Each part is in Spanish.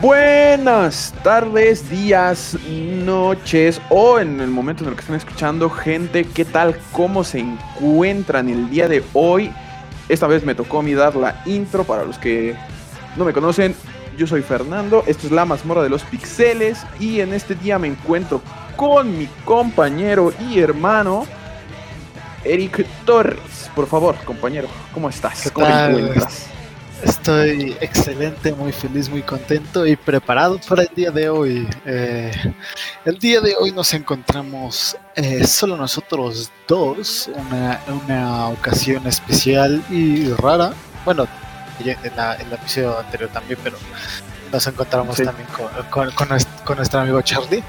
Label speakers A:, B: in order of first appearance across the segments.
A: Buenas tardes, días, noches o en el momento en el que estén escuchando, gente, ¿qué tal? ¿Cómo se encuentran el día de hoy? Esta vez me tocó a mí dar la intro para los que no me conocen. Yo soy Fernando, esto es la mazmorra de los pixeles y en este día me encuentro con mi compañero y hermano Eric Torres. Por favor, compañero, ¿cómo estás? ¿Cómo te encuentras?
B: Estoy excelente, muy feliz, muy contento y preparado para el día de hoy. Eh, el día de hoy nos encontramos eh, solo nosotros dos, una, una, ocasión especial y rara. Bueno, en, la, el episodio anterior también, pero nos encontramos también con, con, con nuestro amigo Charlie.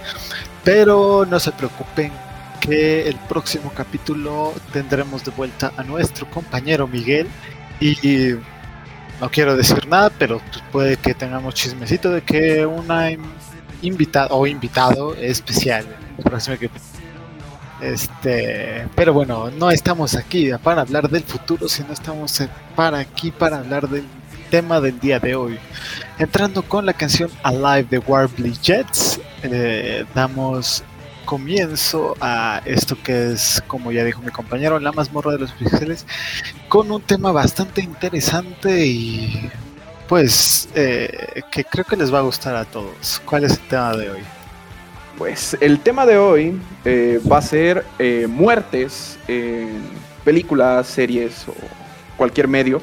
B: Pero no se preocupen que el próximo capítulo tendremos de vuelta a nuestro compañero Miguel y no quiero decir nada, pero puede que tengamos chismecito de que una invitada o invitado especial este, pero bueno, no estamos aquí para hablar del futuro, sino estamos para aquí para hablar del tema del día de hoy. Entrando con la canción Alive de Warbly Jets, eh, damos comienzo a esto que es, como ya dijo mi compañero, la mazmorra de los pixeles, con un tema bastante interesante y pues eh, que creo que les va a gustar a todos. ¿Cuál es el tema de hoy?
A: Pues el tema de hoy eh, va a ser eh, muertes en películas, series o cualquier medio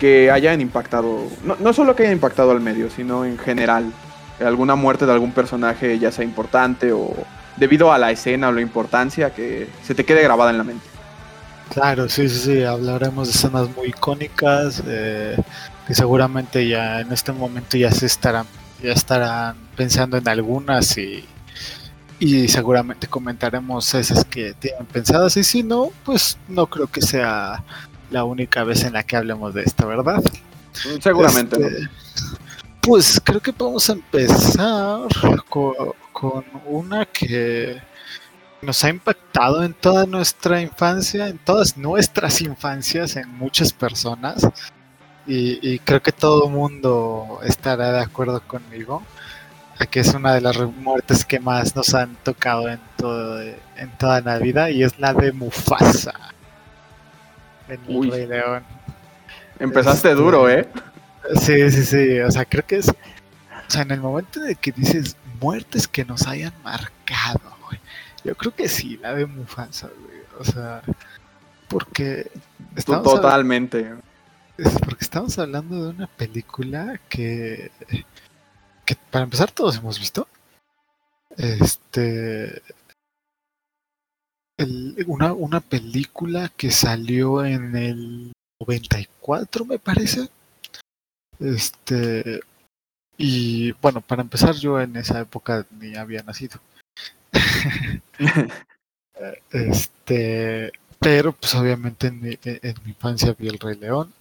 A: que hayan impactado, no, no solo que hayan impactado al medio, sino en general. Alguna muerte de algún personaje, ya sea importante o debido a la escena o la importancia que se te quede grabada en la mente.
B: Claro, sí, sí, sí, hablaremos de escenas muy icónicas eh, que seguramente ya en este momento ya se estarán, ya estarán pensando en algunas y, y seguramente comentaremos esas que tienen pensadas y si no, pues no creo que sea la única vez en la que hablemos de esto, ¿verdad?
A: Seguramente.
B: Este, pues creo que podemos empezar con, con una que nos ha impactado en toda nuestra infancia, en todas nuestras infancias, en muchas personas. Y, creo que todo mundo estará de acuerdo conmigo, que es una de las muertes que más nos han tocado en, todo, en toda la vida, y es la de Mufasa. En el Rey León.
A: Empezaste este, duro, ¿eh?
B: Sí, sí, sí. O sea, creo que es. O sea, en el momento de que dices muertes que nos hayan marcado, güey. Yo creo que sí, la de Mufasa, güey. O sea, porque.
A: Totalmente.
B: porque estamos hablando de una película que. que para empezar todos hemos visto. Este. una, una película que salió en el 94, me parece. Este, y bueno, para empezar, yo en esa época ni había nacido. este, pero pues obviamente en mi, en mi infancia vi El Rey León.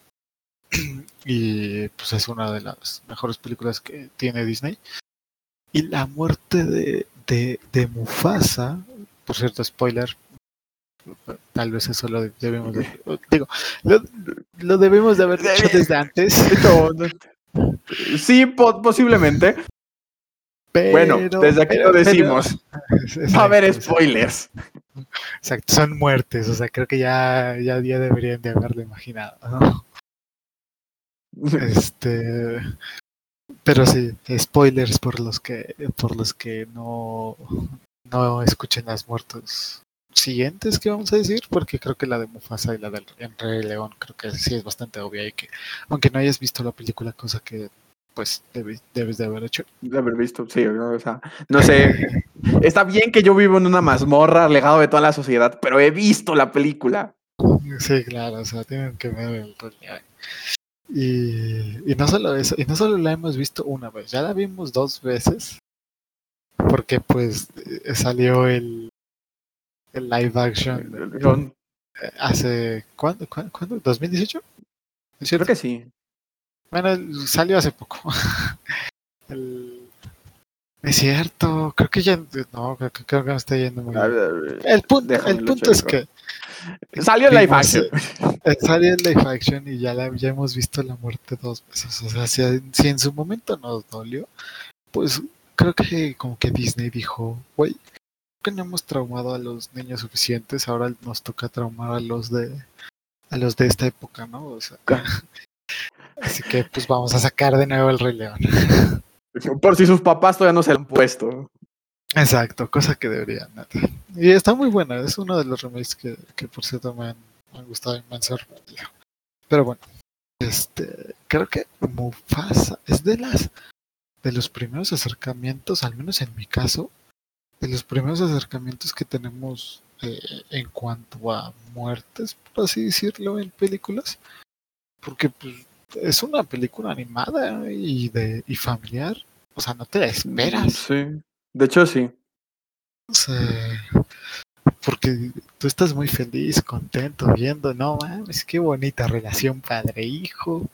B: y pues es una de las mejores películas que tiene Disney. Y la muerte de, de, de Mufasa, por cierto, spoiler, tal vez eso lo debemos de, digo, lo, lo debemos de haber dicho desde antes.
A: Sí, posiblemente. bueno, desde aquí lo decimos. Va a haber spoilers.
B: Exacto, son muertes, o sea, creo que ya, ya, deberían de haberlo imaginado. Este, pero sí, spoilers por los que, por los que no, no escuchen las muertes siguientes que vamos a decir, porque creo que la de Mufasa y la del Rey León creo que sí es bastante obvia y que aunque no hayas visto la película, cosa que pues debes, de haber hecho.
A: De haber visto, sí, o sea, no sé, está bien que yo vivo en una mazmorra alejado de toda la sociedad, pero he visto la película.
B: Sí, claro, o sea, tienen que ver el y, y no solo eso, y no solo la hemos visto una vez, ya la vimos dos veces, porque pues eh, salió el el live action eh, hace ¿cuándo? ¿cuándo? ¿2018?
A: Creo que sí.
B: Bueno, salió hace poco. Es cierto, creo que ya no, creo, que me está yendo muy bien. El punto, el punto es que
A: salió live action.
B: Sale el live action y ya, la, ya hemos visto la muerte dos veces. O sea, si, si en su momento nos dolió, pues creo que como que Disney dijo, güey, que no hemos traumado a los niños suficientes, ahora nos toca traumar a los de a los de esta época, ¿no? O sea, así que pues vamos a sacar de nuevo el Rey León.
A: Por si sus papás todavía no se lo han puesto.
B: Exacto, cosa que deberían. Y está muy buena, es uno de los remakes que, que por cierto me han, me han gustado inmensamente. Pero bueno, este, creo que Mufasa es de las de los primeros acercamientos, al menos en mi caso, de los primeros acercamientos que tenemos eh, en cuanto a muertes, por así decirlo, en películas. Porque pues, es una película animada y, de, y familiar. O sea, no te la esperas.
A: Sí, de hecho sí.
B: O sea, porque tú estás muy feliz, contento, viendo, no mames, qué bonita relación padre-hijo.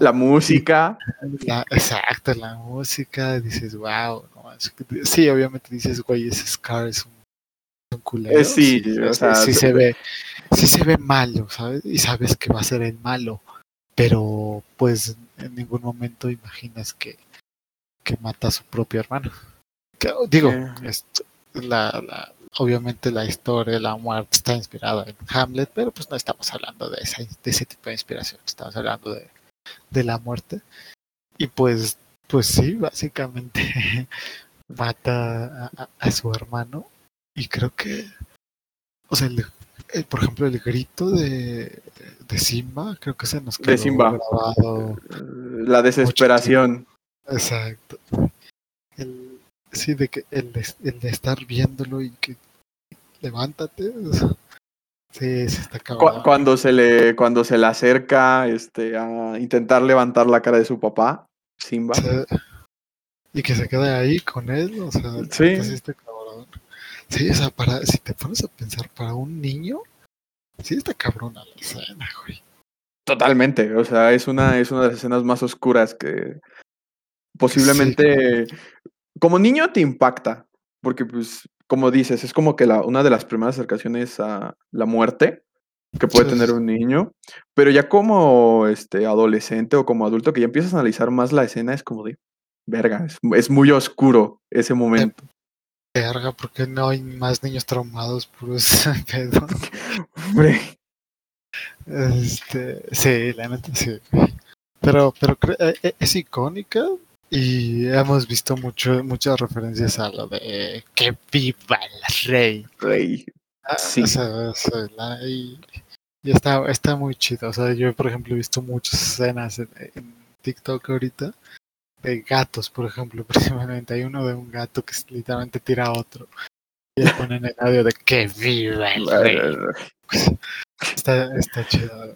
A: La música.
B: La, exacto, la música, dices, wow. No, sí, obviamente dices, güey, ese Scar es un, un culero.
A: Eh, sí,
B: sí,
A: o sea,
B: sí se ve, sí se ve malo, ¿sabes? Y sabes que va a ser el malo, pero pues en ningún momento imaginas que, que mata a su propio hermano. Que, digo, es- la, la, obviamente la historia, la muerte está inspirada en Hamlet, pero pues no estamos hablando de, esa, de ese tipo de inspiración, estamos hablando de, de la muerte. Y pues, pues sí, básicamente mata a, su hermano. Y creo que, o sea, el- el- por ejemplo, el grito de, de Simba, creo que se nos quedó
A: De Simba.
B: grabado.
A: La desesperación.
B: Exacto. El, sí, de que el de, el de estar viéndolo y que levántate. o sea, sí, se está acabando.
A: cuando se le cuando se le acerca este a intentar levantar la cara de su papá Simba
B: y que se quede ahí con él, o sea,
A: Sí.
B: sí está cabrón. Sí, o sea, para, si te pones a pensar para un niño, sí está cabrona la escena, güey.
A: totalmente o sea es una es una de las escenas más oscuras que posiblemente como niño te impacta porque pues como dices es como que la una de las primeras acercaciones a la muerte que puede
B: Sí,
A: tener un niño pero ya como este adolescente o como adulto que ya empiezas a analizar más la escena es como de verga es, es muy oscuro ese momento
B: Verga, porque no hay más niños traumados por ese pedo? Este, sí, la neta sí. Pero, pero eh, eh, es icónica y hemos visto mucho, muchas referencias a lo de que viva el rey.
A: rey.
B: Ah,
A: Sí.
B: o sea, o sea, la- y, y está, está muy chido. O sea, yo, por ejemplo, he visto muchas escenas en, en TikTok ahorita de gatos, por ejemplo, precisamente. Hay uno de un gato que literalmente tira a otro. Y le ponen el audio de que viva el rey. Está, está chido.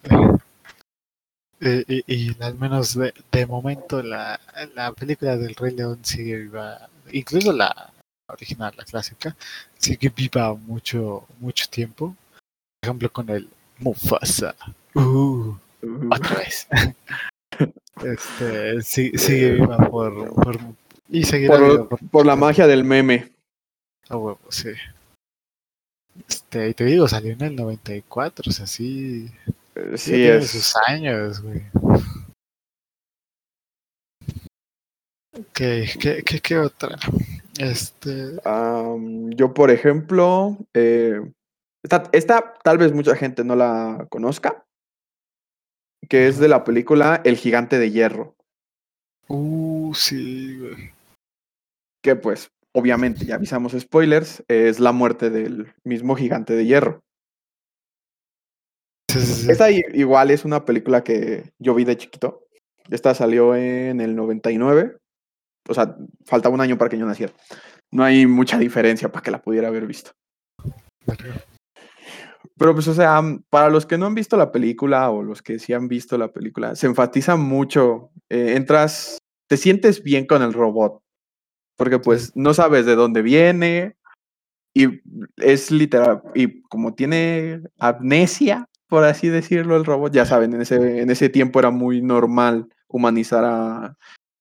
B: Eh, y, y al menos de, de momento la, la película del Rey León sigue viva, incluso la original, la clásica, sigue viva mucho, mucho tiempo. Por ejemplo, con el Mufasa. Uh, otra vez. este, sí- sigue viva por, por y seguirá viva
A: por, por la magia del meme.
B: a huevo, sí. Este, y te digo, salió en el 94, o sea, sí,
A: Eh,
B: sí
A: Sí,
B: tiene
A: es.
B: sus años, güey. ¿Qué, qué, qué, qué otra? Este,
A: yo, por ejemplo, eh, esta, esta tal vez mucha gente no la conozca, que es de la película El Gigante de Hierro,
B: uh, sí, güey.
A: que pues obviamente ya avisamos spoilers, es la muerte del mismo Gigante de Hierro.
B: Sí, sí, sí.
A: Esta igual es una película que yo vi de chiquito. Esta salió en el 99. O sea, faltaba un año para que yo naciera. No hay mucha diferencia para que la pudiera haber visto. Pero pues, o sea, para los que no han visto la película o los que sí han visto la película, se enfatiza mucho. eh, entras, te sientes bien con el robot. Porque pues no sabes de dónde viene. Y es literal. Y como tiene amnesia, por así decirlo, el robot, ya saben, en ese, en ese tiempo era muy normal humanizar a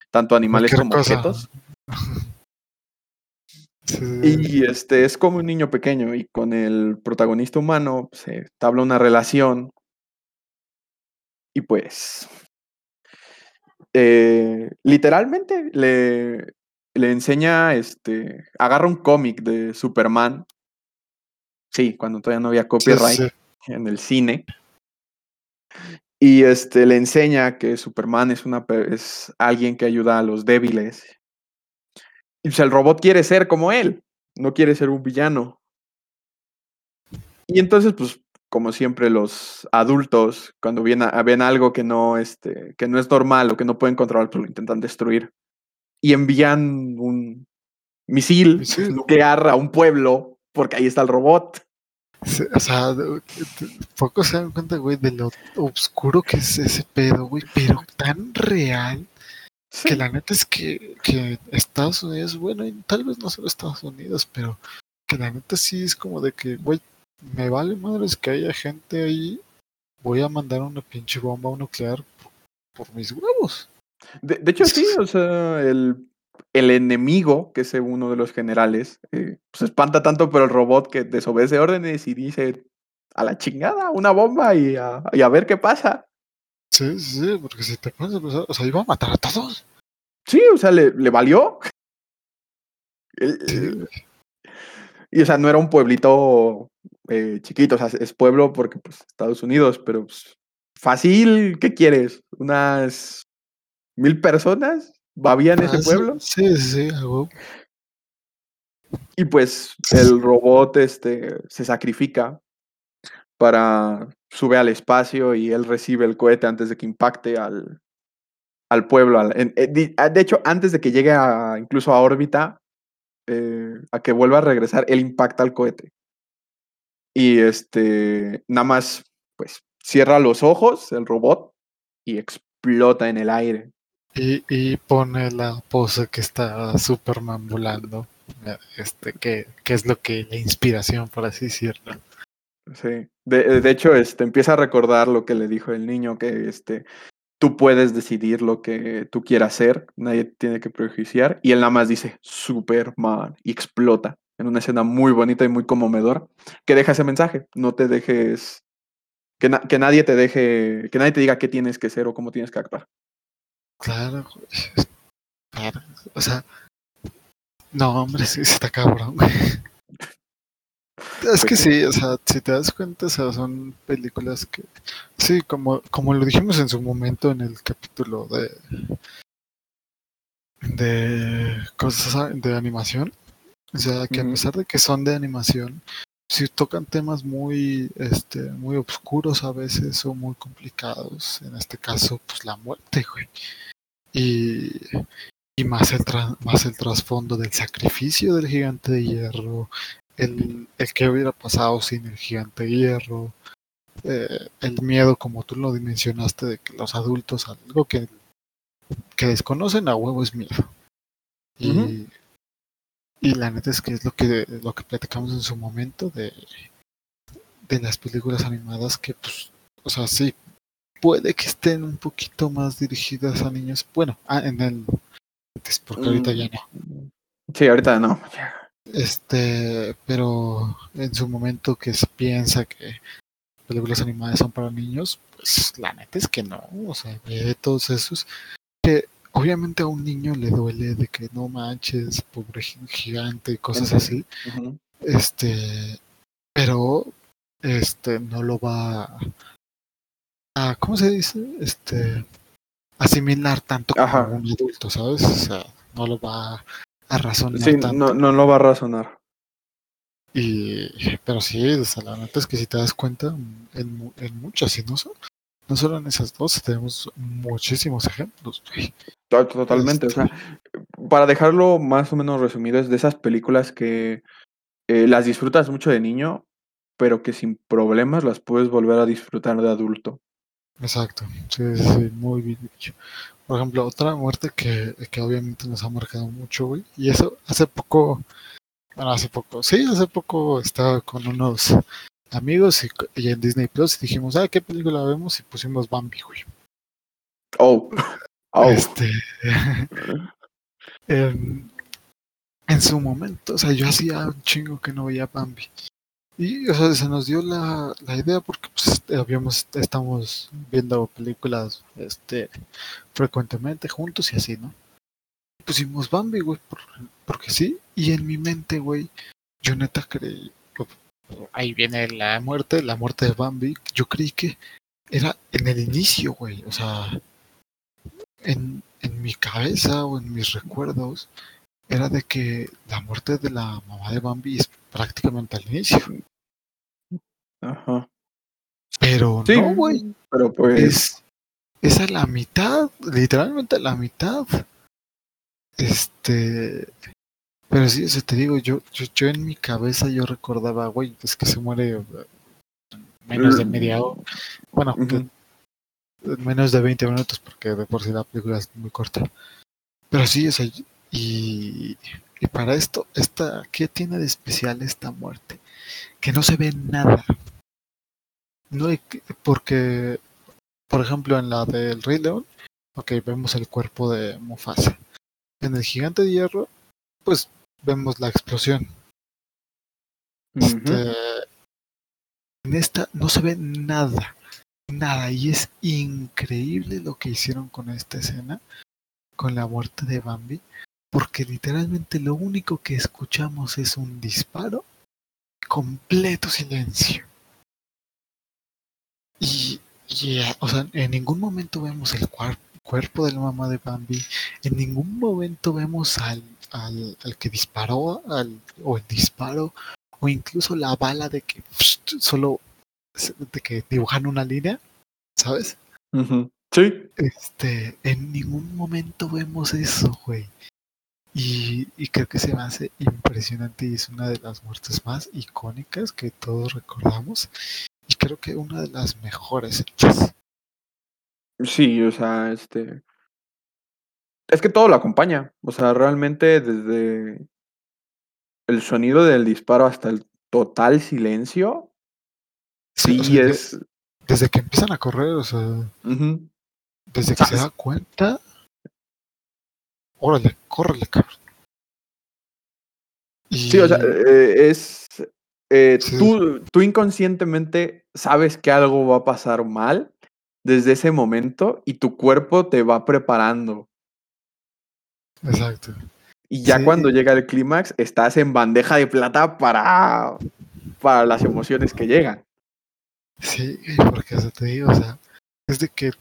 A: tanto animales como
B: cosa.
A: objetos.
B: Sí, sí, sí.
A: Y este es como un niño pequeño y con el protagonista humano se entabla una relación Y pues, eh, literalmente le, le enseña, este, agarra un cómic de Superman. Sí, cuando todavía no había copyright en el cine. Y este, le enseña que Superman es, una, es alguien que ayuda a los débiles. Y pues el robot quiere ser como él, no quiere ser un villano. Y entonces, pues, como siempre, los adultos, cuando ven, ven algo que no, este, que no es normal o que no pueden controlar, pues lo intentan destruir. Y envían un misil nuclear a un pueblo porque ahí está el robot
B: o sea, pocos se dan cuenta, güey, de lo oscuro que es ese pedo, güey, pero tan real que la neta es que, que Estados Unidos, bueno, y tal vez no solo Estados Unidos, pero que la neta sí es como de que, güey, me vale madres que haya gente ahí, voy a mandar una pinche bomba nuclear por, mis huevos.
A: De, de hecho, sí, o sea, el el enemigo, que es uno de los generales, eh, se espanta tanto por el robot que desobedece órdenes y dice a la chingada, una bomba y a, ver qué pasa.
B: Sí, sí, porque si te pones a o sea, iba a matar a todos.
A: Sí, o sea, le, valió. Y, o sea, no era un pueblito eh, chiquito, o sea, es pueblo porque, pues, Estados Unidos, pero pues, fácil, ¿qué quieres? ¿Unas mil personas? ¿Va bien ese ah, pueblo?
B: Sí, sí, sí.
A: Y pues el robot este, se sacrifica para sube al espacio y él recibe el cohete antes de que impacte al, al pueblo. Eh, ah, de hecho, antes de que llegue a, incluso a órbita, eh, a que vuelva a regresar, él impacta al cohete. Y este, nada más, pues, cierra los ojos el robot y explota en el aire.
B: Y, pone la pose que está Superman volando. Este, que, es lo que, la inspiración, por así decirlo.
A: Sí. De, de, hecho, este, empieza a recordar lo que le dijo el niño, que este, tú puedes decidir lo que tú quieras hacer, nadie tiene que prejuiciar. Y él nada más dice, Superman, y explota en una escena muy bonita y muy conmovedora, que deja ese mensaje, no te dejes, que, que nadie te deje, que nadie te diga qué tienes que ser o cómo tienes que actuar.
B: Claro, claro. O sea, no, hombre, sí, está cabrón, Es que sí, o sea, si te das cuenta, o sea, son películas que, sí, como, como lo dijimos en su momento en el capítulo de, de cosas de animación, o sea, que a pesar de que son de animación, sí tocan temas muy, este, muy oscuros a veces o muy complicados. En este caso, pues la muerte, güey y, y más, el más el trasfondo del sacrificio del gigante de hierro, el, el que hubiera pasado sin el gigante de hierro, eh, el miedo, como tú lo dimensionaste, de que los adultos, algo que, que desconocen a huevo es miedo. Y, y la neta es que es lo que, lo que platicamos en su momento de, de las películas animadas que, pues, o sea, sí, puede que estén un poquito más dirigidas a niños. Bueno, ah, en el antes, porque ahorita ya no.
A: Sí, ahorita no.
B: Este, pero en su momento que se piensa que películas animadas son para niños, pues la neta es que no. O sea, de todos esos que obviamente a un niño le duele de que no manches, pobre gigante y cosas así. Este, pero este no lo va ¿cómo se dice? Este, asimilar tanto como un adulto, ¿sabes? O sea, no lo va a razonar.
A: Sí, No, no lo va a razonar.
B: Y, pero sí, o sea, la neta es que si te das cuenta, en, en muchas, y no, no solo en esas dos, tenemos muchísimos ejemplos.
A: Totalmente, o sea, este para dejarlo más o menos resumido, es de esas películas que eh, las disfrutas mucho de niño, pero que sin problemas las puedes volver a disfrutar de adulto.
B: Exacto, sí, sí, muy bien dicho. Por ejemplo, otra muerte que, que obviamente nos ha marcado mucho, güey, y eso hace poco, bueno, hace poco, sí, hace poco estaba con unos amigos y, en Disney Plus dijimos, ah, ¿qué película vemos? Y pusimos Bambi, güey.
A: Oh, oh.
B: Este, en, en su momento, o sea, yo hacía un chingo que no veía Bambi. Y o sea, se nos dio la, la idea porque pues, habíamos, estamos viendo películas este, frecuentemente juntos y así, ¿no? Pusimos Bambi, güey, por- porque sí. Y en mi mente, güey, yo neta creí. Ahí viene la muerte, la muerte de Bambi. Yo creí que era en el inicio, güey. O sea, en, en mi cabeza o en mis recuerdos, era de que la muerte de la mamá de Bambi es prácticamente al inicio.
A: Ajá.
B: Pero
A: Sí,
B: no, güey.
A: Pero pues.
B: Es, es a la mitad, literalmente a la mitad. Este. Pero sí, eso te digo, yo, yo, yo en mi cabeza yo recordaba, güey, pues que se muere menos de media hora. Bueno,
A: Ujú.
B: menos de 20 minutos, porque de por sí la película es muy corta. Pero sí, o sea, y, y para esto, esta, ¿qué tiene de especial esta muerte? Que no se ve nada. No hay que- porque, por ejemplo, en la del Rey León, ok, vemos el cuerpo de Mufasa. En el Gigante de Hierro, pues vemos la explosión. Este, en esta no se ve nada, nada, y es increíble lo que hicieron con esta escena, con la muerte de Bambi, porque literalmente lo único que escuchamos es un disparo, completo silencio. Y, y, eh, o sea, en ningún momento vemos el cuar- cuerpo de la mamá de Bambi, en ningún momento vemos al, al, al que disparó, al, o el disparo, o incluso la bala de que pst, solo de que dibujan una línea, ¿sabes?
A: Sí.
B: Este, en ningún momento vemos eso, güey. Y, y creo que se me hace impresionante y es una de las muertes más icónicas que todos recordamos. Y creo que una de las mejores hechas.
A: Sí, o sea, este. Es que todo lo acompaña. O sea, realmente desde el sonido del disparo hasta el total silencio. Sí,
B: o sea, de-
A: es.
B: desde que empiezan a correr, o sea, desde que se
A: ¿Sabes?
B: da cuenta. Órale, córrele, cabrón. Y,
A: Sí, o sea, eh, es. eh,
B: Sí.
A: tú, tú inconscientemente sabes que algo va a pasar mal desde ese momento y tu cuerpo te va preparando.
B: exacto.
A: Y ya
B: Sí.
A: cuando llega el clímax, estás en bandeja de plata para, para las emociones que llegan.
B: Sí, porque eso te digo, o sea, es de que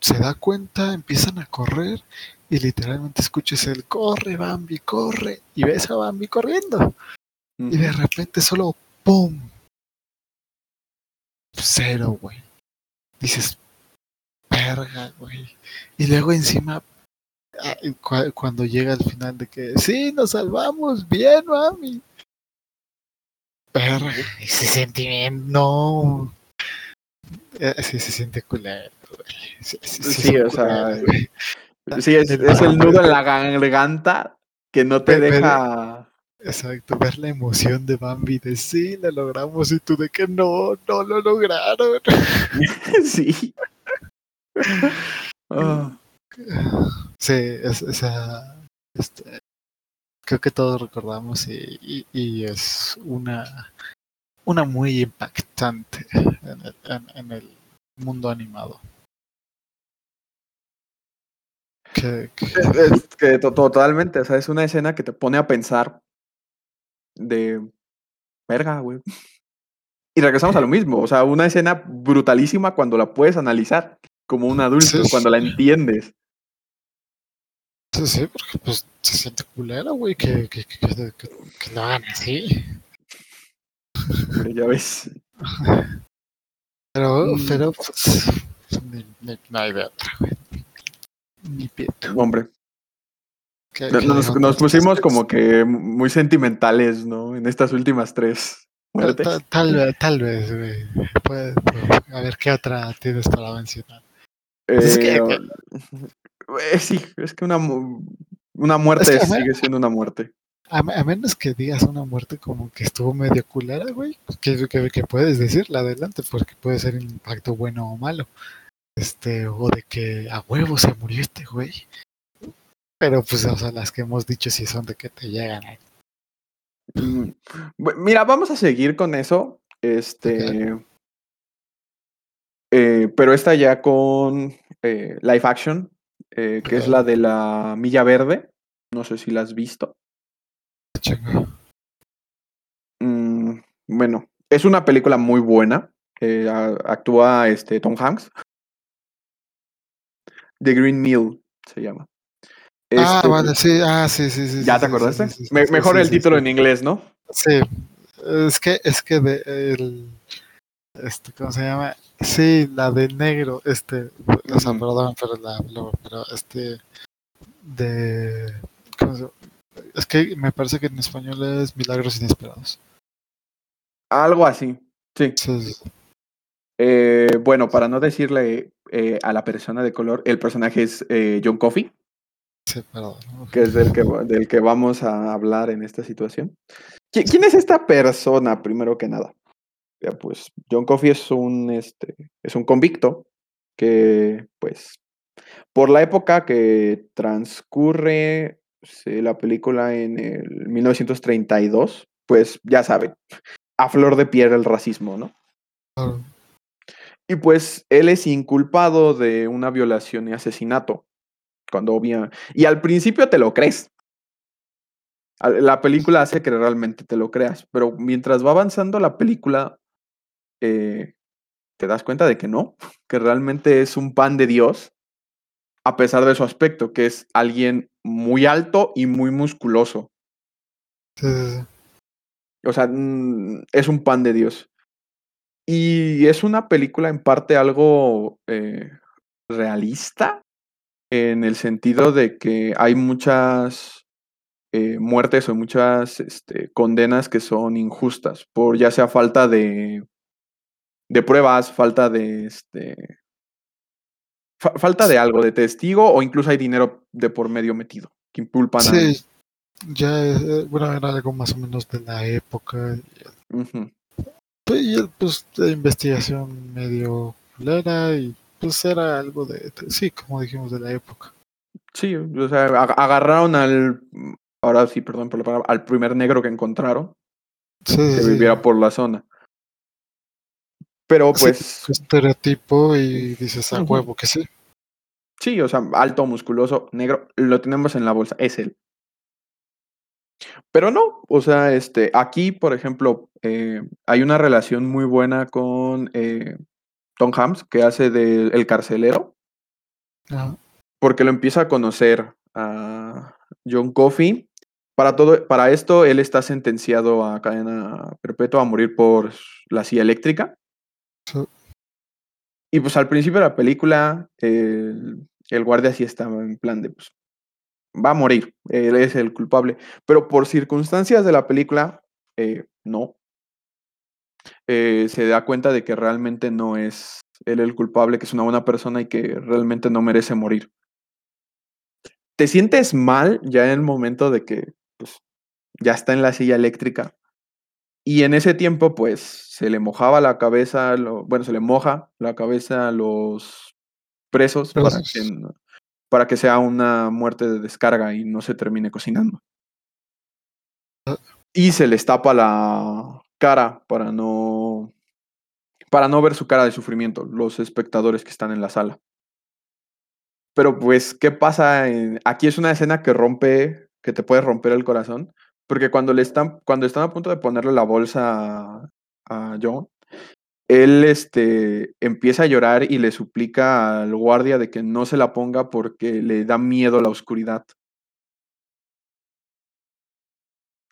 B: se da cuenta, empiezan a correr y literalmente escuchas el corre, Bambi, corre, y ves a Bambi corriendo. Y de repente solo ¡pum! Cero, güey. Dices, verga, güey. Y luego encima, ah, cu- cuando llega al final de que, sí, nos salvamos, bien, mami. Verga, ese sentimiento, no. Eh, Sí, se siente culero, güey. Sí, sí, sí,
A: o sea,
B: güey.
A: Sí, es,
B: El-
A: es el nudo en la garganta que no te deja.
B: Exacto, ver la emoción de Bambi de sí, lo logramos y tú de que no, no lo lograron.
A: sí. Ah,
B: Sí, es, o sea, este, creo que todos recordamos y, y- y es una, una muy impactante en el, en- en el mundo animado. Que, que-
A: es que to- totalmente, o sea, es una escena que te pone a pensar de verga, güey. Y regresamos a lo mismo, o sea, una escena brutalísima cuando la puedes analizar como un adulto,
B: Sí, sí.
A: cuando la entiendes.
B: sí, sí, porque pues se siente culero, güey, que, que, que, que- lo hagan así.
A: Ya ves.
B: Pero,
A: Mm.
B: pero pues, ni- ni- no hay de otra, güey. Ni pito.
A: Hombre, nos,
B: que
A: nos-
B: pues,
A: pusimos
B: es-
A: como que muy sentimentales, ¿no? En estas últimas tres
B: Tal,
A: muertes.
B: tal- vez, tal vez, güey. Puede- puede- a ver qué otra tienes para mencionar. es que-
A: Eh, eh, sí, es que una, mu- una muerte
B: Es que,
A: sigue siendo una muerte.
B: A, me- a menos que digas una muerte como que estuvo medio culera, güey. Que, que, que puedes decirla adelante, porque puede ser un impacto bueno o malo. Este, o de que a huevo se murió este güey. Pero pues, o sea, las que hemos dicho sí son de que te llegan. ¿eh?
A: Mm, Mira, vamos a seguir con eso, Este. Eh, pero esta ya con eh, live action, eh, que es la de la Milla Verde. No sé si la has visto. Mm, bueno, es una película muy buena. actúa este, Tom Hanks. The Green Mill se llama.
B: ah, este, vale, sí, ah, sí, sí, sí.
A: ¿Ya te acordaste? mejor el título en inglés, ¿no?
B: Sí, es que, es que de, el, este, ¿cómo se llama? Sí, la de negro, este, o sea, perdón, pero la, pero este, de, ¿cómo se Es que me parece que en español es Milagros Inesperados.
A: Algo así, sí. Eh, bueno, para no decirle eh, a la persona de color, el personaje es eh, John Coffey.
B: Sí, perdón.
A: Que es del que, del que vamos a hablar en esta situación. ¿Quién es esta persona, primero que nada? pues John Coffey es un, este, es un convicto que, pues, por la época que transcurre la película en el 1932, pues ya saben, a flor de piel el racismo, ¿no? Y pues él es inculpado de una violación y asesinato. Cuando obvia. Y al principio te lo crees. La película hace que realmente te lo creas, pero mientras va avanzando la película, eh, te das cuenta de que no, que realmente es un pan de Dios, a pesar de su aspecto, que es alguien muy alto y muy musculoso. O sea, mm, es un pan de Dios. Y es una película en parte algo eh, realista, en el sentido de que hay muchas eh, muertes o muchas este, condenas que son injustas, por ya sea falta de de pruebas, falta de este. falta de algo, de testigo, o incluso hay dinero de por medio metido, que impulpan
B: sí, ya, eh, bueno, era algo más o menos de la época. Y pues de investigación medio culera y pues era algo de, sí, como dijimos, de la época.
A: Sí, o sea, agarraron al, ahora sí, perdón por la palabra, al primer negro que encontraron, que viviera por la zona. Pero pues.
B: estereotipo y dices a huevo que sí.
A: Sí, o sea, alto, musculoso, negro, lo tenemos en la bolsa, es él. Pero no, o sea, este, aquí, por ejemplo, eh, hay una relación muy buena con eh, Tom Hams, que hace de el carcelero. Porque lo empieza a conocer a John Coffey. Para todo, para esto, él está sentenciado a cadena perpetua a morir por la silla eléctrica. Y pues al principio de la película, el, guardia sí estaba en plan de, pues, va a morir, él es el culpable. Pero por circunstancias de la película, eh, no. Eh, se da cuenta de que realmente no es él el culpable, que es una buena persona y que realmente no merece morir. Te sientes mal ya en el momento de que pues, ya está en la silla eléctrica y en ese tiempo, pues, se le mojaba la cabeza, lo, bueno, se le moja la cabeza a los presos, Para, que, para que sea una muerte de descarga y no se termine cocinando. Ah. Y se les tapa la cara para no, para no ver su cara de sufrimiento, los espectadores que están en la sala. Pero pues, ¿qué pasa? Aquí es una escena que rompe, que te puede romper el corazón, porque cuando le están, cuando están a punto de ponerle la bolsa a, John, él este, empieza a llorar y le suplica al guardia de que no se la ponga porque le da miedo la oscuridad.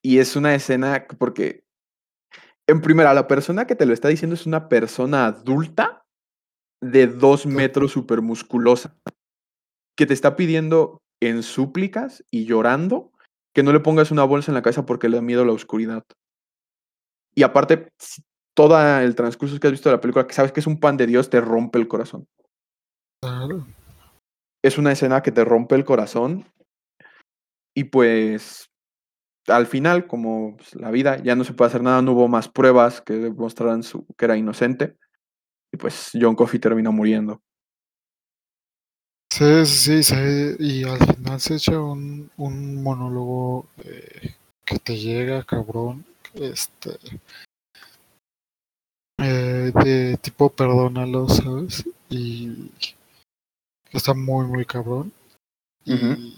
A: Y es una escena porque, en primera, la persona que te lo está diciendo es una persona adulta de dos metros súper musculosa, que te está pidiendo en súplicas y llorando que no le pongas una bolsa en la cabeza porque le da miedo la oscuridad. Y aparte, todo el transcurso que has visto de la película, que sabes que es un pan de Dios, te rompe el corazón. Claro. Es una escena que te rompe el corazón. Y pues, al final, como pues, la vida, ya no se puede hacer nada, no hubo más pruebas que demostraran su, que era inocente. Y pues John Coffey termina muriendo.
B: Sí, sí, sí, y al final se echa un, un monólogo eh, que te llega, cabrón. Este. Eh, de tipo perdónalo, ¿sabes? Y está muy, muy cabrón. Y,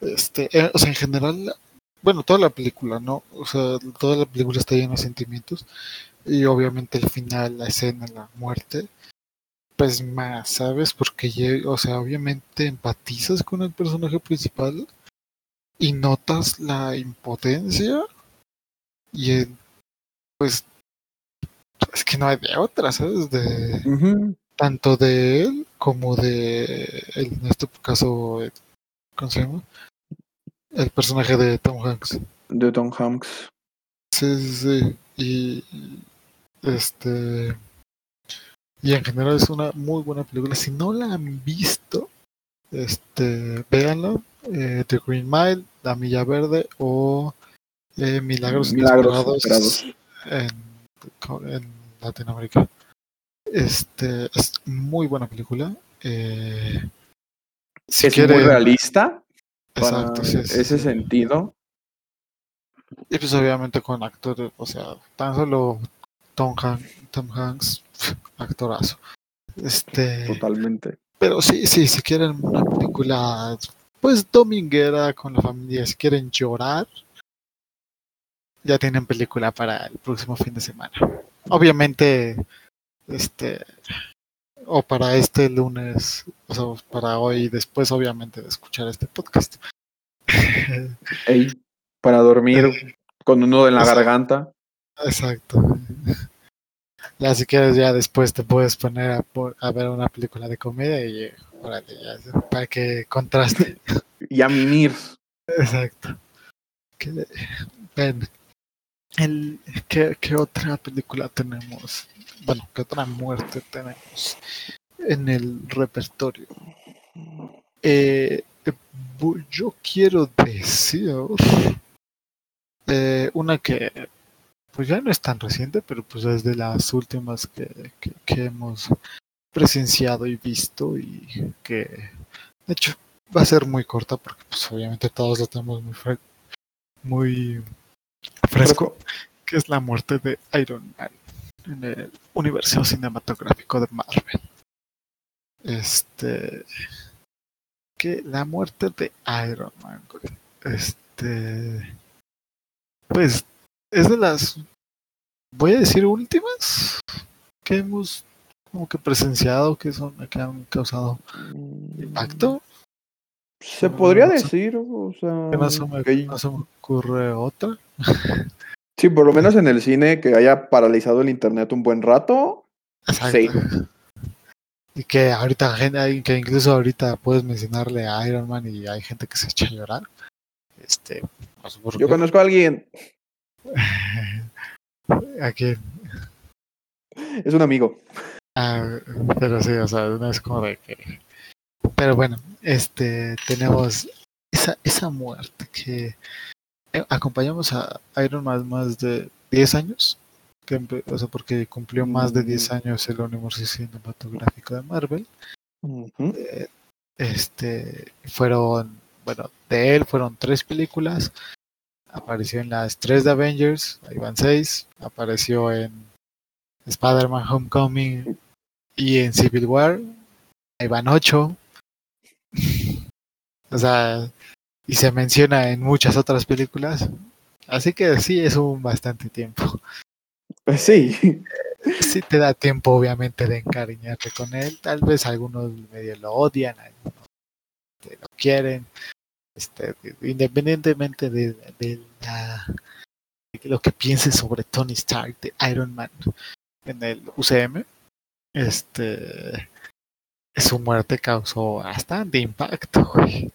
B: este, eh, o sea, en general, bueno, toda la película, ¿no? O sea, toda la película está llena de sentimientos. Y obviamente el final, la escena, la muerte, pues más, ¿sabes? Porque, o sea, obviamente empatizas con el personaje principal y notas la impotencia y pues es que no hay de otra, ¿sabes? De tanto de él como de en este caso, ¿cómo se llama? El personaje de Tom Hanks.
A: De Tom Hanks.
B: Sí, sí, sí. Y este y en general es una muy buena película. Si no la han visto, este, véanlo. Eh, The Green Mile, La Milla Verde o eh, Milagros,
A: Milagros Esperados.
B: en, en Latinoamérica. Este es muy buena película. Eh, si
A: es muy realista
B: Exacto, sí, sí,
A: ese
B: sí.
A: sentido.
B: Y pues obviamente con actores, o sea, tan solo Tom, Han- Tom Hanks, actorazo. Este,
A: Totalmente.
B: pero sí, sí, si quieren una película, pues dominguera con la familia, si quieren llorar, ya tienen película para el próximo fin de semana. Obviamente, este, o para este lunes, o sea, para hoy, después obviamente de escuchar este podcast.
A: Ey, para dormir con un nudo en la
B: Exacto.
A: garganta.
B: Exacto. Ya si quieres ya después te puedes poner a, a ver una película de comedia y órale, ya, para que contraste.
A: Y a mimir.
B: Exacto. ¿Qué, ven, el, ¿qué, otra película tenemos? Bueno, ¿qué otra muerte tenemos en el repertorio? Eh, yo quiero decir eh, una que pues ya no es tan reciente, pero pues es de las últimas que, que, que hemos presenciado y visto y que de hecho va a ser muy corta porque pues obviamente todos lo tenemos muy muy fresco, que es la muerte de Iron Man en el universo cinematográfico de Marvel. Este que la muerte de Iron Man, güey, este pues es de las voy a decir últimas que hemos como que presenciado que son que han causado impacto
A: Se podría
B: No
A: decir, o sea,
B: que no se me,
A: que-
B: no se me ocurre otra
A: sí, por lo menos en el cine que haya paralizado el internet un buen rato.
B: Exacto.
A: Sí.
B: y que ahorita que incluso ahorita puedes mencionarle a Iron Man y hay gente que se echa a llorar este no por
A: Yo conozco a alguien,
B: aquí
A: es un amigo.
B: Ah, pero sí, o sea, no es como de que. Pero bueno, este tenemos esa, esa muerte que eh, acompañamos a Iron Man más de 10 años, que, o sea, porque cumplió más de 10
A: Mm.
B: años el universo cinematográfico de Marvel. Eh, este fueron, bueno, de él fueron tres películas. Apareció en las tres de Avengers, ahí van seis. Apareció en Spider-Man Homecoming y en Civil War, ahí van ocho. O sea, y se menciona en muchas otras películas. Así que sí, es un bastante tiempo.
A: Pues sí,
B: Sí te da tiempo, obviamente, de encariñarte con él. Tal vez algunos medio lo odian, algunos este, lo quieren. Este, independientemente de, de la- de lo que pienses sobre Tony Stark de Iron Man en el UCM, este su muerte causó bastante impacto. güey.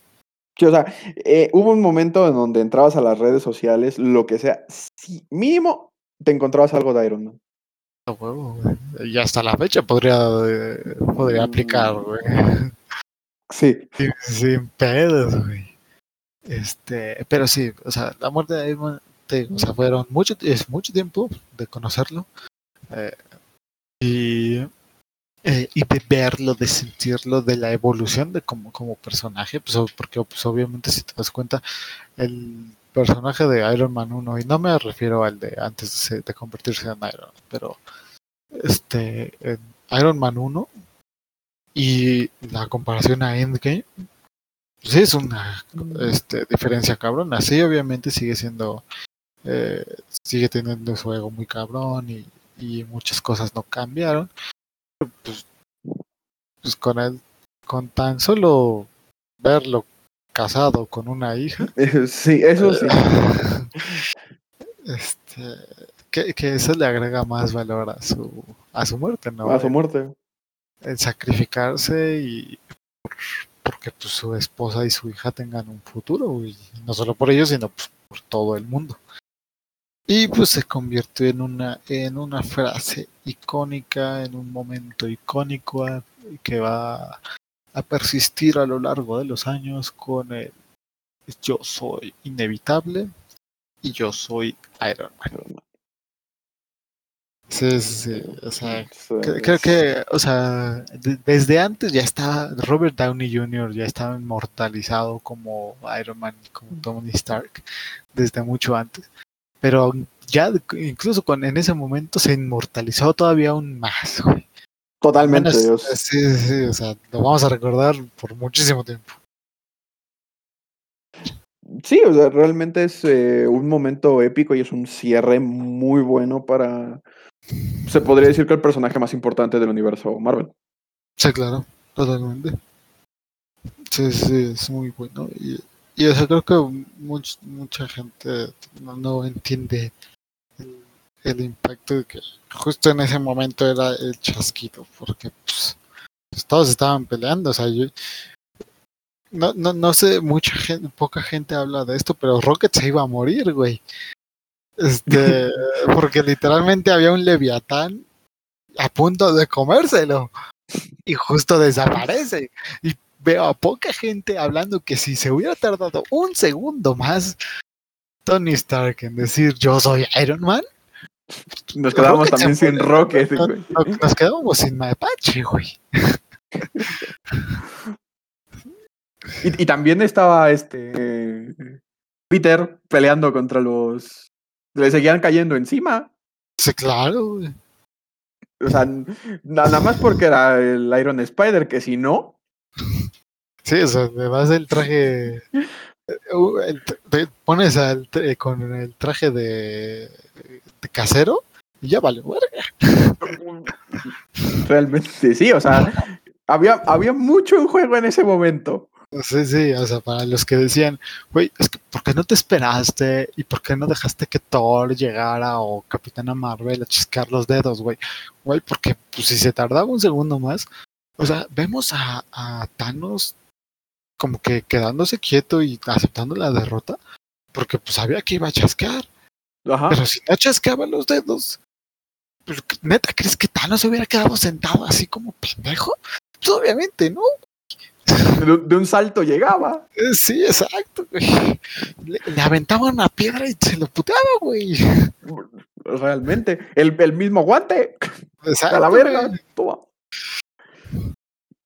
A: Sí, o sea, eh, hubo un momento en donde entrabas a las redes sociales, lo que sea, sí, mínimo te encontrabas algo de Iron Man.
B: A huevo, güey. Y hasta la fecha podría, eh, podría aplicar, güey.
A: Sí,
B: sin, sin pedos, güey. Este, pero sí, o sea, la muerte de Iron Man, te- o sea, fueron mucho, es mucho tiempo de conocerlo eh, y, eh, y de verlo, de sentirlo, de la evolución de como, como personaje, pues porque pues, obviamente si te das cuenta, el personaje de Iron Man 1, y no me refiero al de antes de, de convertirse en Iron Man, pero este, en Iron Man 1 y la comparación a Endgame, pues sí es una este, diferencia cabrona. Sí, obviamente sigue siendo, eh, sigue teniendo su ego muy cabrón y, y muchas cosas no cambiaron. Pues, pues con él, con tan solo verlo casado con una hija,
A: Sí, eso sí.
B: este, que, que eso le agrega más valor a su, a su muerte, ¿no?
A: A su muerte.
B: el sacrificarse y por- porque pues, su esposa y su hija tengan un futuro y no solo por ellos sino pues, por todo el mundo y pues se convirtió en una en una frase icónica en un momento icónico a- que va a persistir a lo largo de los años con el yo soy inevitable y yo soy Iron Man sí, sí, sí, o sea Cre- Creo que, o sea, de- desde antes ya estaba, Robert Downey Jr. ya estaba inmortalizado como Iron Man, como Tony Stark, desde mucho antes. Pero ya, incluso con, en ese momento se inmortalizó todavía aún más, güey.
A: Totalmente.
B: Menos-
A: o sea,
B: sí, sí, sí, o sea, lo vamos a recordar por muchísimo tiempo.
A: Sí, o sea, realmente es eh, un momento épico y es un cierre muy bueno para. Se podría decir que el personaje más importante del universo Marvel.
B: Sí, claro, totalmente. Sí, sí, es muy bueno. Y, y o sea, creo que much- mucha gente no, no entiende el, el impacto de que justo en ese momento era el chasquido, porque pues, pues, todos estaban peleando. O sea, yo. No, no, no sé, mucha gente, poca gente habla de esto, pero Rocket se iba a morir, güey. Este, porque literalmente había un leviatán a punto de comérselo y justo desaparece. Y veo a poca gente hablando que si se hubiera tardado un segundo más Tony Stark en decir yo soy Iron Man,
A: Nos
B: se
A: también sin. Rocket.
B: no-
A: güey.
B: no- nos quedamos sin Mapache, güey.
A: Y, y también estaba este. Peter peleando contra los. Le seguían cayendo encima.
B: Sí, claro, güey.
A: O sea, nada más porque era el Iron Spider, que si no.
B: Sí, o sea, además el traje. eh, uh, te pones al tra- con el traje de, de casero y ya vale.
A: Realmente sí, o sea, había, había mucho en juego en ese momento.
B: Sí, sí, o sea, para los que decían, güey, es que ¿por qué no te esperaste? ¿Y por qué no dejaste que Thor llegara o Capitana Marvel a chiscar los dedos, güey? Güey, porque pues, si se tardaba un segundo más, o sea, vemos a, a Thanos como que quedándose quieto y aceptando la derrota, porque pues sabía que iba a chasquear,
A: Ajá.
B: pero si no chasqueaba los dedos, pues, neta, ¿crees que Thanos se hubiera quedado sentado así como pendejo? Pues obviamente, ¿no?
A: De, de un salto llegaba.
B: Eh, Sí, exacto, güey. Le, le aventaba una piedra y se lo puteaba, güey.
A: Realmente. El, el mismo guante.
B: Exacto,
A: A la verga. Toma.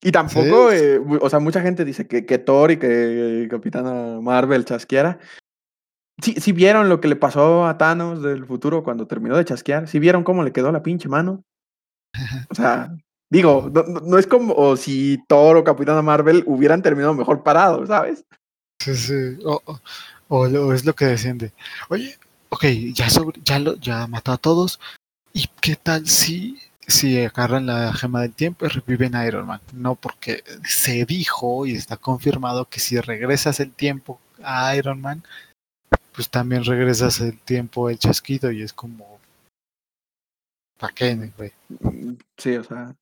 A: Y tampoco,
B: Sí.
A: eh, o sea, mucha gente dice que, que Thor y que Capitana Marvel chasqueara. Sí, sí vieron lo que le pasó a Thanos del futuro cuando terminó de chasquear. Sí vieron cómo le quedó la pinche mano. O sea, digo, no, es como si Thor o Capitana Marvel hubieran terminado mejor parados, ¿sabes?
B: Sí, sí. O, o- es lo que decían de, oye, ok, ya, sobre, ya, lo, ya mató a todos. ¿Y qué tal si, si agarran la gema del tiempo y reviven a Iron Man? No, porque se dijo y está confirmado que si regresas el tiempo a Iron Man, pues también regresas el tiempo el chasquido y es como... ¿Para qué, güey?
A: Sí, o sea.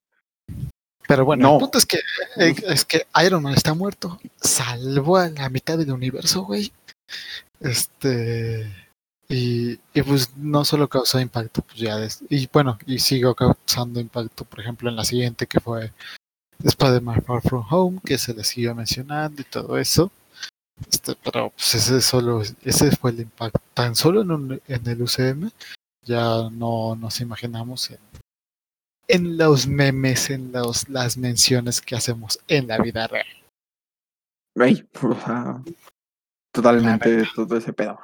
B: Pero bueno,
A: No.
B: el punto es que, eh, es que Iron Man está muerto. Salvó a la mitad del universo, güey. Este. Y, y pues no solo causó impacto, pues ya. des- y bueno, y siguió causando impacto, por ejemplo, en la siguiente que fue Spider-Man Far From Home, que se le siguió mencionando y todo eso. Este, pero pues ese solo, ese fue el impacto. Tan solo en, un- en el UCM, ya no nos imaginamos en en los memes, en los, las menciones que hacemos en la vida real.
A: Güey, totalmente todo ese pedo.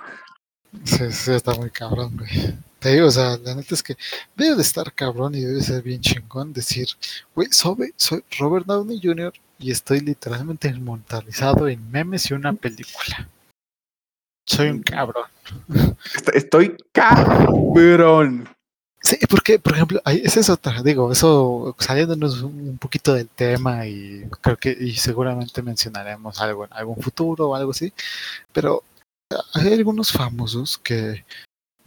B: Sí, sí, está muy cabrón, güey. Te digo, o sea, la neta es que debe de estar cabrón y debe ser bien chingón decir, güey, soy, soy Robert Downey Jr. y estoy literalmente inmortalizado en memes y una película. Soy un cabrón.
A: Estoy cabrón.
B: Sí, porque, por ejemplo, esa es otra, digo, eso saliéndonos un poquito del tema y creo que y seguramente mencionaremos algo en algún futuro o algo así, pero hay algunos famosos que,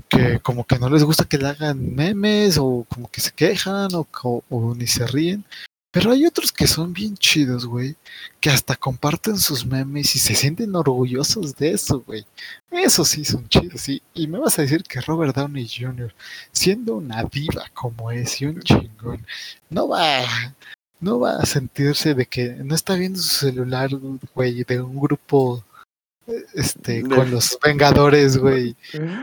B: que como que no les gusta que le hagan memes o como que se quejan o, ni se ríen pero hay otros que son bien chidos, güey, que hasta comparten sus memes y se sienten orgullosos de eso, güey. Eso sí son chidos, sí. Y me vas a decir que Robert Downey Jr., siendo una diva como es y un chingón, no va, no va a sentirse de que no está viendo su celular, güey, de un grupo este, con los Vengadores, güey,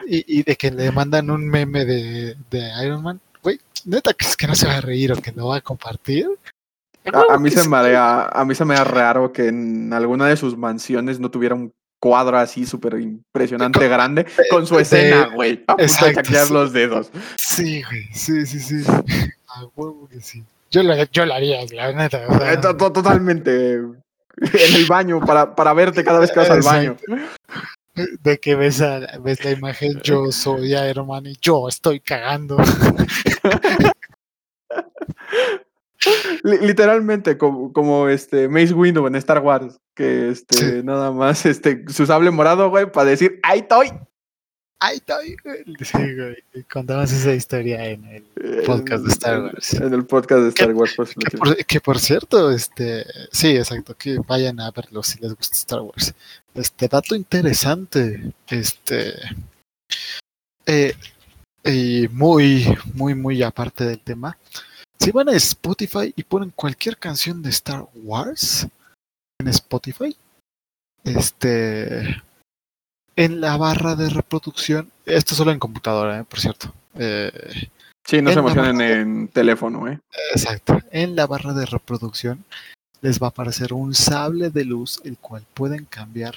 B: y, y, de que le mandan un meme de, de Iron Man, güey, neta que es que no se va a reír o que no va a compartir.
A: A, mí se me haría, a mí se me da raro que en alguna de sus mansiones no tuviera un cuadro así súper impresionante grande con su escena, güey. A punto de los dedos.
B: Sí, güey. Sí, sí, sí. A huevo que sí. Yo lo, yo lo haría, la neta.
A: Eh, totalmente. En el baño, para, para verte cada vez que vas al baño.
B: De que ves, ves la imagen, yo soy Iron Man y yo estoy cagando.
A: Literalmente, como, como este Mace Windu en Star Wars, que este nada más este su sable morado, güey, para decir ¡Ahí estoy!
B: ¡Ahí estoy! Sí, güey. Contamos esa historia en el podcast de Star Wars.
A: En el podcast de Star Wars,
B: por, que, por, que por cierto, este, sí, exacto, que vayan a verlo si les gusta Star Wars. Este dato interesante, este, eh, y muy, muy, muy aparte del tema. Si van a Spotify y ponen cualquier canción de Star Wars en Spotify, este, en la barra de reproducción, esto solo en computadora, ¿eh? por cierto. Eh,
A: sí, no se emocionen en teléfono, ¿eh?
B: Exacto. En la barra de reproducción les va a aparecer un sable de luz, el cual pueden cambiar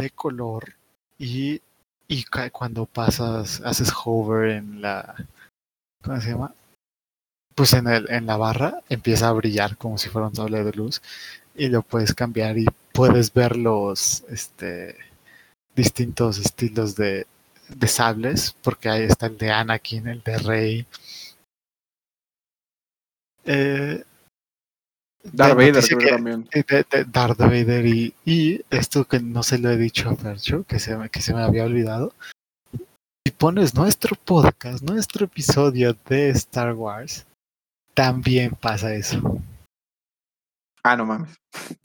B: de color y, y cuando pasas, haces hover en la, ¿cómo se llama? pues en, el, en la barra empieza a brillar como si fuera un sable de luz y lo puedes cambiar y puedes ver los este, distintos estilos de, de sables, porque ahí está el de Anakin, el de Rey. Eh,
A: Darth Vader también.
B: De, Darth Vader y, y, esto que no se lo he dicho a Fercho, que se, que se me había olvidado. Si pones nuestro podcast, nuestro episodio de Star Wars, también pasa eso.
A: Ah, no mames.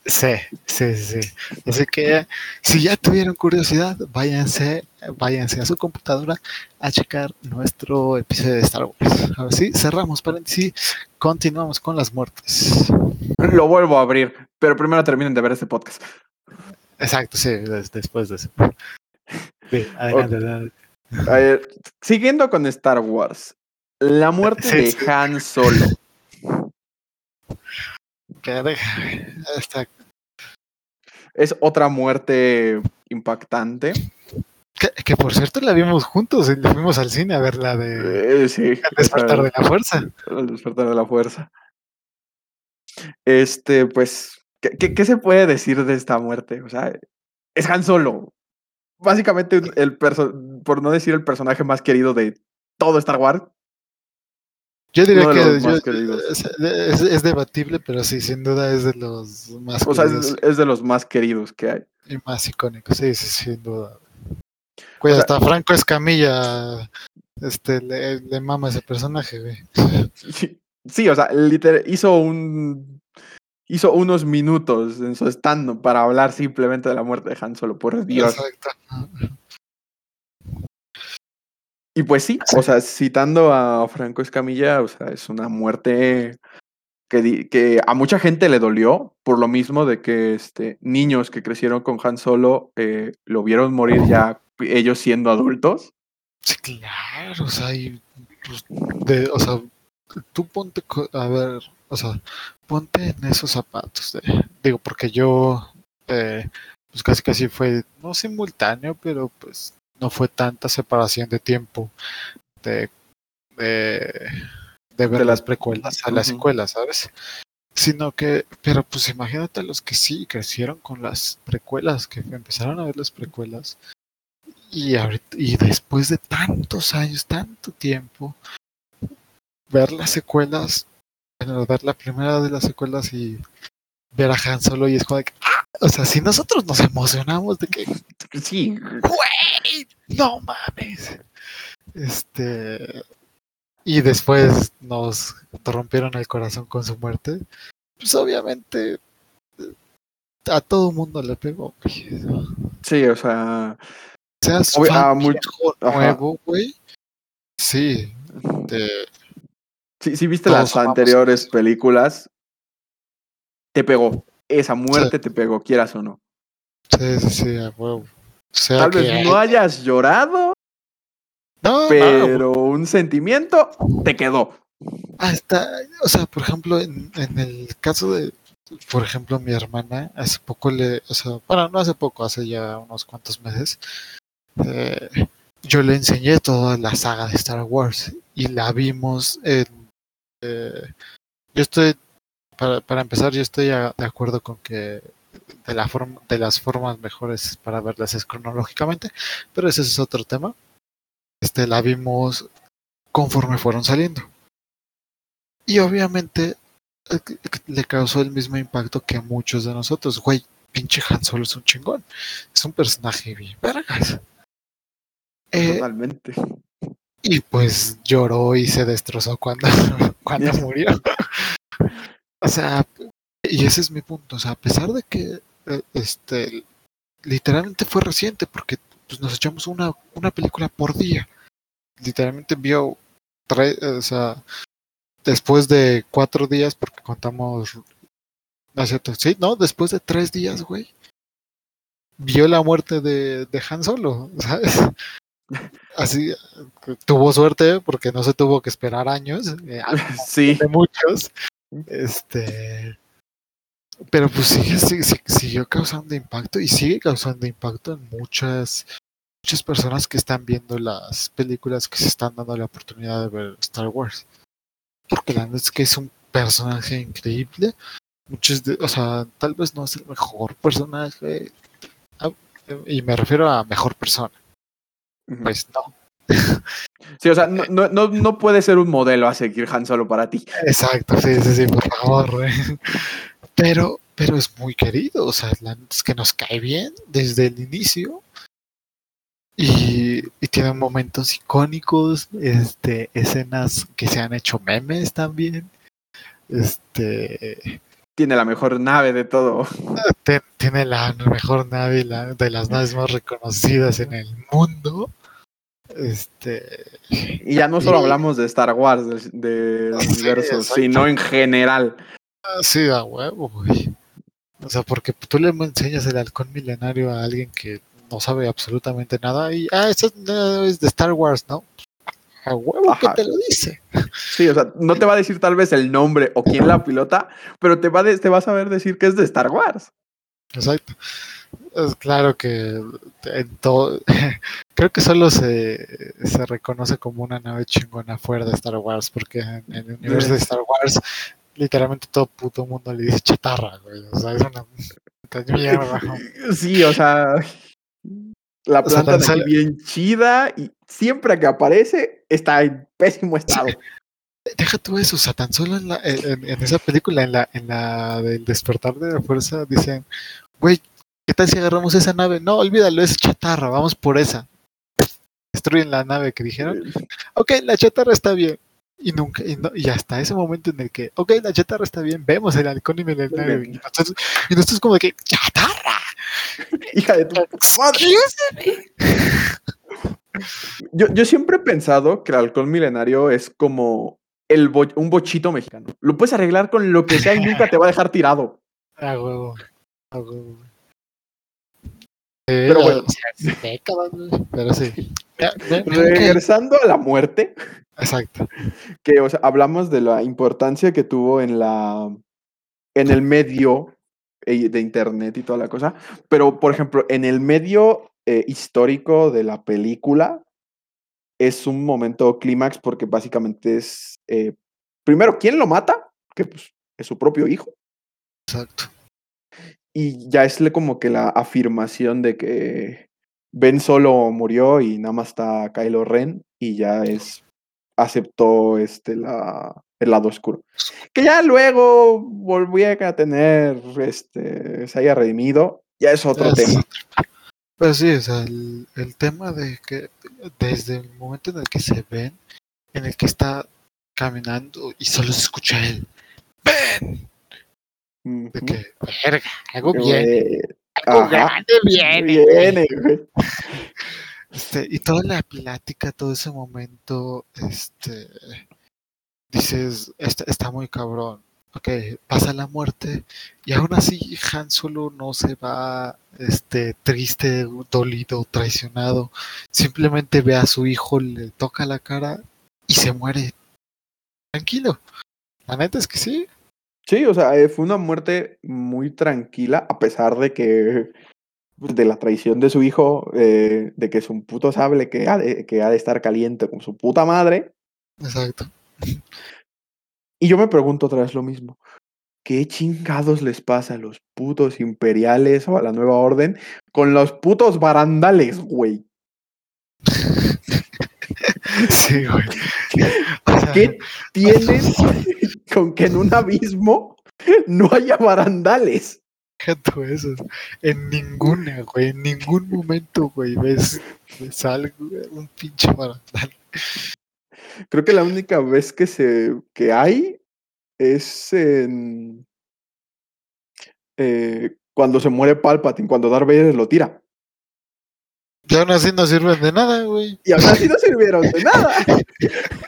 B: Sí, sí, sí. Así que si ya tuvieron curiosidad, váyanse, váyanse a su computadora a checar nuestro episodio de Star Wars. Ahora sí, cerramos paréntesis, continuamos con las muertes.
A: Lo vuelvo a abrir, pero primero terminen de ver este podcast.
B: Exacto, sí, después de eso. Sí, adelante,
A: siguiendo con Star Wars, la muerte de Han Solo. Es otra muerte impactante.
B: Que, por cierto la vimos juntos, le fuimos al cine a ver la de
A: eh, sí,
B: El despertar de la fuerza.
A: El despertar de la fuerza. Este, pues, ¿qué, qué, se puede decir de esta muerte? O sea, es Han Solo. Básicamente, el por no decir el personaje más querido de todo Star Wars.
B: Yo diría que es, debatible, pero sí, sin duda es de los más
A: o queridos. sea, es, de los más queridos que hay.
B: Y más icónicos, sí, sí, sin duda. Pues hasta Franco Escamilla este, le, le, mama ese personaje, güey.
A: Sí, o sea, literal, hizo un hizo unos minutos en su stand para hablar simplemente de la muerte de Han Solo, por Dios. Exacto. Y pues sí, o sea, citando a Franco Escamilla, o sea, es una muerte que, que a mucha gente le dolió por lo mismo de que este, niños que crecieron con Han Solo eh, lo vieron morir ya ellos siendo adultos.
B: Sí, claro, o sea, pues, de, o sea, tú ponte, a ver, o sea, ponte en esos zapatos, de, digo, porque yo, eh, pues casi casi fue, no simultáneo, pero pues no fue tanta separación de tiempo de, de, de ver
A: De
B: las
A: las-
B: precuelas a las secuelas, ¿sabes? Sino que, pero pues imagínate a los que sí crecieron con las precuelas, que empezaron a ver las precuelas y, ahorita- y después de tantos años, tanto tiempo, ver las secuelas, bueno, ver la primera de las secuelas y ver a Han Solo y es como de que, ¡ah! o sea, si nosotros nos emocionamos de que,
A: Sí,
B: güey, no mames. Este, y después nos rompieron el corazón con su muerte, pues obviamente a todo mundo le pegó, güey.
A: sí, o sea,
B: Seas
A: ah, ajá.
B: nuevo, güey. Sí, te,
A: si, si viste
B: Todos
A: las anteriores películas, te pegó. Esa muerte te pegó, quieras o no.
B: sí, sí, sí, a huevo. Sea
A: Tal vez no hayas llorado,
B: no, no,
A: pero un sentimiento te quedó.
B: Hasta, o sea, por ejemplo, en, en el caso de, por ejemplo, mi hermana, hace poco le, o sea, bueno, no hace poco, hace ya unos cuantos meses, eh, yo le enseñé toda la saga de Star Wars y la vimos en, eh, yo estoy, para, para empezar, yo estoy a- de acuerdo con que de, la forma, de las formas mejores para verlas es cronológicamente, pero ese es otro tema. Este, la vimos conforme fueron saliendo. Y obviamente eh, le causó el mismo impacto que a muchos de nosotros. Güey, pinche Han Solo es un chingón. Es un personaje bien vergas. Eh,
A: Totalmente.
B: y pues lloró y se destrozó cuando, cuando murió. O sea, y ese es mi punto. O sea, a pesar de que eh, este literalmente fue reciente, porque pues, nos echamos una, una película por día. Literalmente vio tres, o sea, después de cuatro días, porque contamos. No es cierto, sí, no, después de tres días, güey. Vio la muerte de, de Han Solo, ¿sabes? Así tuvo suerte porque no se tuvo que esperar años. eh,
A: Sí,
B: de muchos. Este. Pero pues sigue, siguió causando impacto y sigue causando impacto en muchas, muchas personas que están viendo las películas que se están dando la oportunidad de ver Star Wars. Porque la verdad es que es un personaje increíble. Muchos de, o sea, tal vez no es el mejor personaje. ah, Y me refiero a mejor persona. Pues no.
A: sí, o sea, no, no, no, no puede ser un modelo a seguir Han Solo para ti.
B: Exacto, sí, sí, sí, por favor. güey. Pero, pero es muy querido, o sea, la es que nos cae bien desde el inicio. Y, y tiene momentos icónicos, este, escenas que se han hecho memes también. Este
A: Tiene la mejor nave de todo.
B: tiene la mejor nave, la, de las naves más reconocidas en el mundo. Este
A: Y ya no solo hablamos de Star Wars, del, del
B: Sí,
A: universo, sino en general.
B: Sí, a huevo, güey. O sea, porque tú le enseñas el halcón milenario a alguien que no sabe absolutamente nada y, ah, eso no es de Star Wars, ¿no? A huevo
A: Ajá.
B: que te lo dice.
A: Sí, o sea, no te va a decir tal vez el nombre o quién la pilota, pero te va, a de- te va a saber decir que es de Star Wars.
B: Exacto. Es claro que en todo, creo que solo se, se reconoce como una nave chingona fuera de Star Wars, porque en, en el universo de Star Wars, literalmente todo puto mundo le dice chatarra, güey. O sea, es una mierda.
A: Sí, o sea, la
B: O sea,
A: planta de aquí
B: solo-
A: bien chida y siempre que aparece está en pésimo estado.
B: Deja tú eso, o sea, tan solo en, la, en, en esa película, en la, en la del despertar de la fuerza, dicen, güey, ¿qué tal si agarramos esa nave? No, olvídalo, es chatarra, vamos por esa. Destruyen la nave que dijeron, ok, la chatarra está bien. Y nunca, y, no- y hasta ese momento en el que, ok, la chatarra está bien, vemos el halcón y milenario. Y nosotros, y nosotros como de que, ¡chatarra!
A: Hija de tu madre. Yo, yo siempre he pensado que el alcohol milenario es como el bo- un bochito mexicano. Lo puedes arreglar con lo que sea y nunca te va a dejar tirado.
B: A huevo, a huevo.
A: Pero bueno.
B: Pero sí.
A: Regresando a la muerte,
B: Exacto.
A: que o sea, hablamos de la importancia que tuvo en la en el medio eh, de internet y toda la cosa, pero por ejemplo, en el medio eh, histórico de la película. Es un momento clímax porque básicamente es, eh, primero, ¿quién lo mata? Que pues, es su propio hijo.
B: Exacto.
A: Y ya es como que la afirmación de que Ben solo murió y nada más está Kylo Ren y ya es aceptó este la el lado oscuro. Que ya luego volví a tener este se haya redimido, ya es otro
B: Es-
A: tema.
B: Pues sí, o sea, el, el tema de que desde el momento en el que se ven, en el que está caminando y solo se escucha él, ¡Ven! De que, verga, algo
A: güey,
B: algo grande viene. güey".
A: viene, güey.
B: Este, y toda la plática, todo ese momento, este, dices, está, está muy cabrón. Ok, pasa la muerte y aún así Han Solo no se va este, triste, dolido, traicionado. Simplemente ve a su hijo, le toca la cara y se muere. Tranquilo. La neta es que sí.
A: Sí, o sea, eh, fue una muerte muy tranquila, a pesar de que de la traición de su hijo, eh, de que es un puto sable que ha, de, que ha de estar caliente con su puta madre.
B: Exacto.
A: Y yo me pregunto otra vez lo mismo. ¿Qué chingados les pasa a los putos imperiales o a la nueva orden con los putos barandales, güey?
B: Sí, güey. O sea,
A: ¿Qué tienen con que en un abismo no haya barandales?
B: Tú eso. En ninguna, güey. En ningún momento, güey, ves, ves algo, un pinche barandal.
A: Creo que la única vez que se que hay es en eh, cuando se muere Palpatine, cuando Darth Vader lo tira.
B: Y aún así no sirven de nada, güey.
A: Y aún así no sirvieron de nada.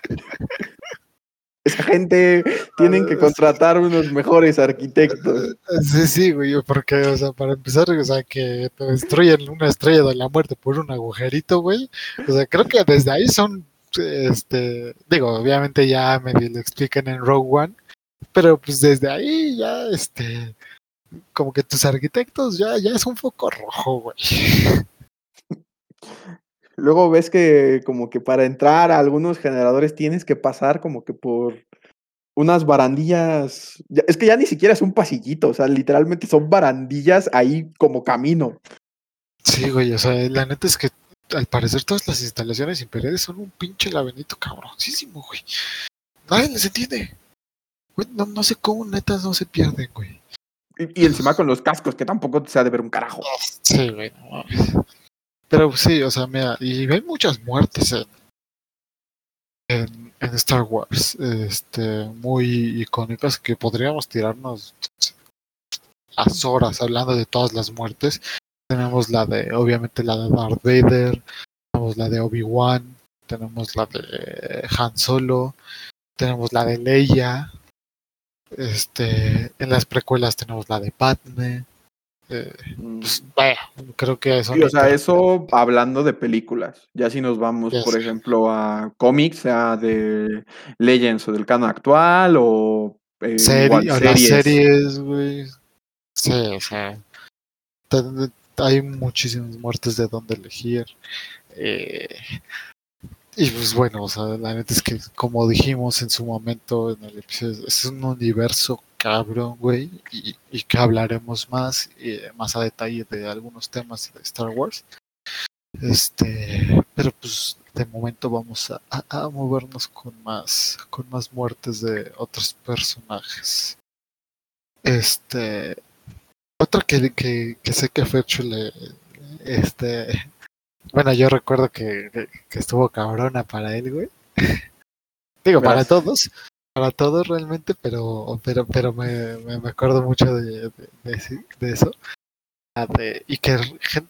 A: Esa gente tienen que contratar unos mejores arquitectos.
B: Sí, sí, güey, porque, o sea, para empezar, o sea, que te destruyen una estrella de la muerte por un agujerito, güey. O sea, creo que desde ahí son, este, digo, obviamente ya medio lo explican en Rogue One, pero pues desde ahí ya, este, como que tus arquitectos ya, ya es un foco rojo, güey.
A: Luego ves que como que para entrar a algunos generadores tienes que pasar como que por unas barandillas. Es que ya ni siquiera es un pasillito, o sea, literalmente son barandillas ahí como camino.
B: Sí, güey, o sea, la neta es que al parecer todas las instalaciones imperiales son un pinche laberinto cabroncísimo, güey. Nadie les entiende. Güey, no, no sé cómo netas no se pierden, güey.
A: Y, y encima con los cascos, que tampoco se ha de ver un carajo.
B: Sí, güey, no mames. Pero sí, o sea, mira, y hay muchas muertes en, en, en Star Wars, este, muy icónicas que podríamos tirarnos las horas hablando de todas las muertes. Tenemos la de, obviamente, la de Darth Vader, tenemos la de Obi-Wan, tenemos la de Han Solo, tenemos la de Leia, este, en las precuelas tenemos la de Padme. Eh, pues, vaya, creo que eso
A: Sí, o sea, eso hablando de películas. Ya si nos vamos,
B: Yes.
A: por ejemplo, a cómics, sea de Legends o del canon actual o eh, series.
B: series, güey. Sí, o sea, hay muchísimas muertes de dónde elegir. eh, y pues bueno, o sea, la neta es que como dijimos en su momento en el episodio, es un universo cabrón, güey, y, y que hablaremos más, eh, más a detalle de algunos temas de Star Wars. Este, pero pues de momento vamos a, a- a movernos con más, con más muertes de otros personajes. Este, otra que, que, que sé que a Fercho le, este, bueno, yo recuerdo que, que- que estuvo cabrona para él, güey. Digo, para todos, para todos realmente, pero, pero, pero me, me, acuerdo mucho de, de, de ese- de eso. De- y que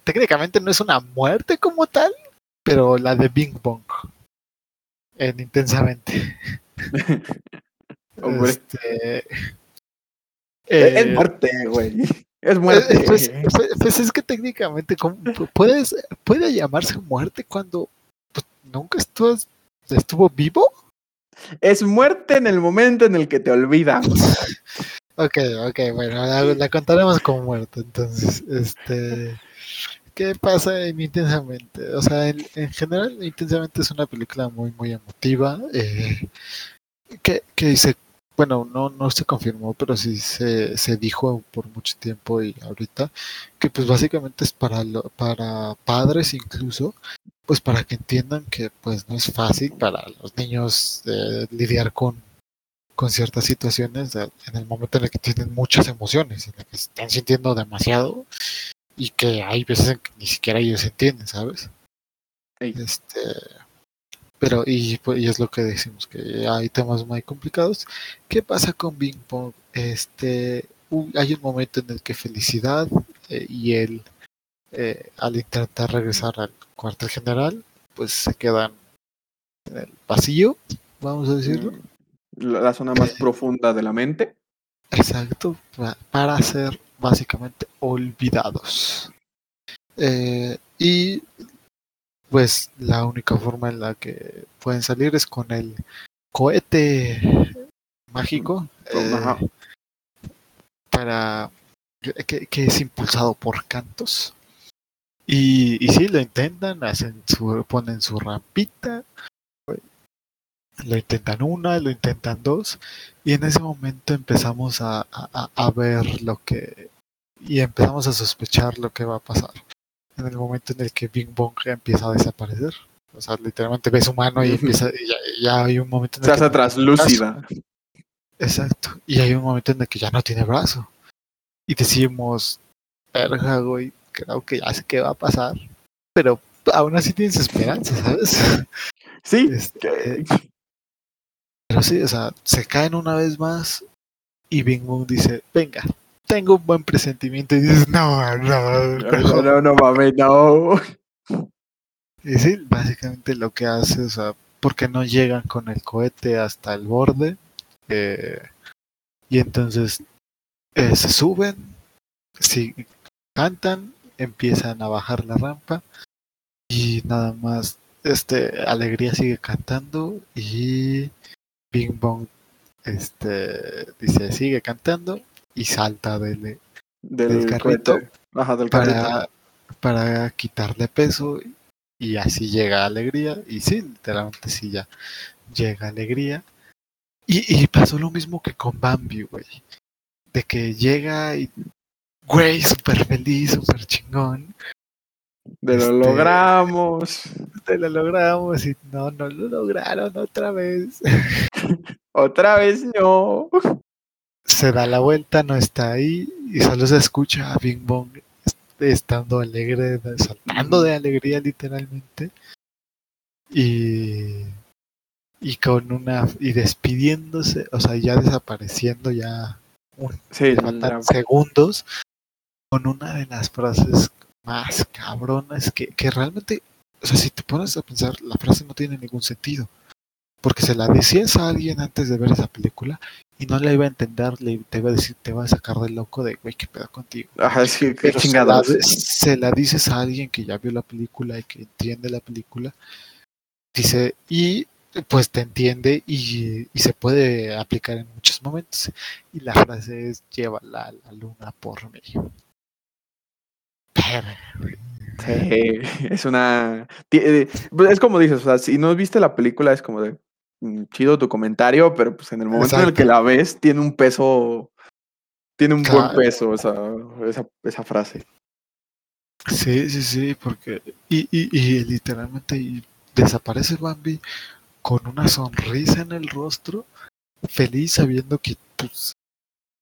B: técnicamente no es una muerte como tal, pero la de Bing Bong. En intensamente.
A: Hombre,
B: Este,
A: es-
B: eh,
A: es muerte, güey. Es
B: eh,
A: muerte.
B: Pues, pues- pues es que técnicamente, ¿cómo pu- puedes, ¿puede llamarse muerte cuando pues, nunca estuvo, estuvo vivo?
A: Es muerte en el momento en el que te olvidas.
B: Ok, ok, bueno, la, la contaremos como muerte, entonces, este... ¿qué pasa en Intensamente? O sea, en, en general, Intensamente es una película muy, muy emotiva. Eh, que, que se, bueno, no, no se confirmó, pero sí se, se dijo por mucho tiempo y ahorita que pues básicamente es para, lo, para padres incluso, pues para que entiendan que pues no es fácil para los niños eh, lidiar con, con ciertas situaciones en el momento en el que tienen muchas emociones, en el que están sintiendo demasiado y que hay veces en que ni siquiera ellos entienden, ¿sabes?
A: Ey.
B: Este, pero, y, pues, y es lo que decimos, que hay temas muy complicados. ¿Qué pasa con Bing Bong? Este, hay un momento en el que Felicidad eh, y él, eh, al intentar regresar al cuartel general, pues se quedan en el pasillo, vamos a decirlo.
A: La, la zona más profunda de la mente.
B: Exacto, pa- para ser básicamente olvidados. Eh, y pues la única forma en la que pueden salir es con el cohete mágico eh, para que, que es impulsado por cantos. Y, y sí, lo intentan, hacen su, ponen su rampita, lo intentan una, lo intentan dos, y en ese momento empezamos a, a- a ver lo que, y empezamos a sospechar lo que va a pasar. En el momento en el que Bing Bong empieza a desaparecer. O sea, literalmente ves su mano y empieza, y ya, ya hay un momento en
A: Se
B: el que
A: hace translúcida.
B: Exacto. Y hay un momento en el que ya no tiene brazo. Y decimos, verga, güey, creo que ya sé qué va a pasar. Pero aún así tienes esperanza, ¿sabes?
A: Sí.
B: Este, pero sí, o sea, se caen una vez más y Bing Bong dice, venga, tengo un buen presentimiento. Y dices, no, no,
A: No,
B: mejor".
A: no, no mames, no.
B: Y sí, básicamente lo que hace, o sea, porque no llegan con el cohete hasta el borde. eh, y entonces eh, se suben, sí, cantan, empiezan a bajar la rampa y nada más, este, Alegría sigue cantando y Bing Bong, este, dice, sigue cantando y salta del,
A: Del,
B: Del carrito.
A: Ajá, del carrito.
B: para, para quitarle peso y así llega alegría y sí, literalmente sí ya llega alegría y, y pasó lo mismo que con Bambi, güey, de que llega y güey, súper feliz, súper chingón,
A: De lo
B: este-
A: logramos.
B: te lo logramos y no, no lo lograron otra vez.
A: Otra vez no.
B: Se da la vuelta, no está ahí y solo se escucha a Bing Bong est- estando alegre, saltando de alegría literalmente. Y, y con una y despidiéndose, o sea, ya desapareciendo ya un,
A: Sí,
B: le faltan segundos con una de las frases más cabronas que, que realmente, o sea, si te pones a pensar, la frase no tiene ningún sentido. Porque se la decías a alguien antes de ver esa película y no la iba a entender, le, te iba a decir, te va a sacar del loco de, güey, qué pedo contigo.
A: Ajá, sí, qué
B: Pero se la,
A: chingados.
B: se la dices a alguien que ya vio la película y que entiende la película, dice, y pues te entiende y, y se puede aplicar en muchos momentos. Y la frase es, llévala a la luna por mí. Güey.
A: Sí, es una. eh, pues, Es como dices, o sea, si no viste la película, es como de. Mm, Chido tu comentario, pero pues en el momento en el que la ves, tiene un peso. Tiene un buen peso esa, esa, esa frase.
B: Sí, sí, sí, porque. Y, y, y literalmente y desaparece Bambi con una sonrisa en el rostro, feliz sabiendo que pues,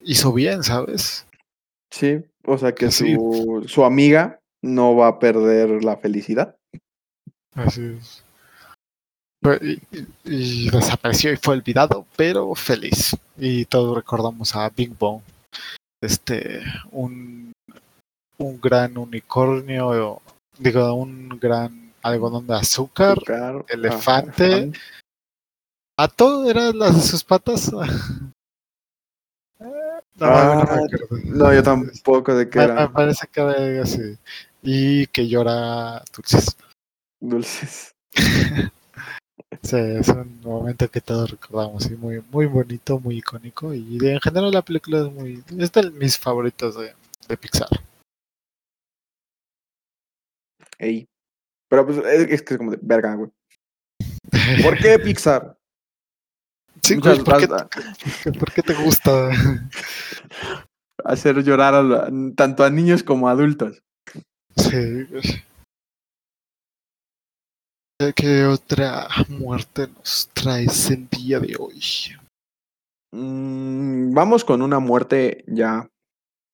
B: hizo bien, ¿sabes?
A: Sí, o sea que
B: Sí.
A: su, su amiga no va a perder la felicidad.
B: Así es. Y, desapareció y fue olvidado, pero feliz. Y todos recordamos a Big Bong, este, un, un gran unicornio, digo, un gran algodón de azúcar.
A: Azúcar,
B: elefante.
A: ajá,
B: ¿A todo eran las de sus patas? No,
A: Ah,
B: no.
A: No, yo tampoco de
B: Me, me
A: eran
B: parece que era así. Y que llora dulces.
A: dulces.
B: Sí, es un momento que todos recordamos y muy, muy bonito, muy icónico. Y de- en general la película es muy. es de mis favoritos de, de Pixar.
A: Ey. Pero pues es, es que es como de verga, güey. ¿Por qué Pixar?
B: Sí,
A: Muchas
B: ¿por, qué, por qué te gusta?
A: Hacer llorar a la- tanto a niños como a adultos.
B: Sí. ¿Qué- ¿Qué otra muerte nos traes el día de hoy?
A: Mm, vamos con una muerte ya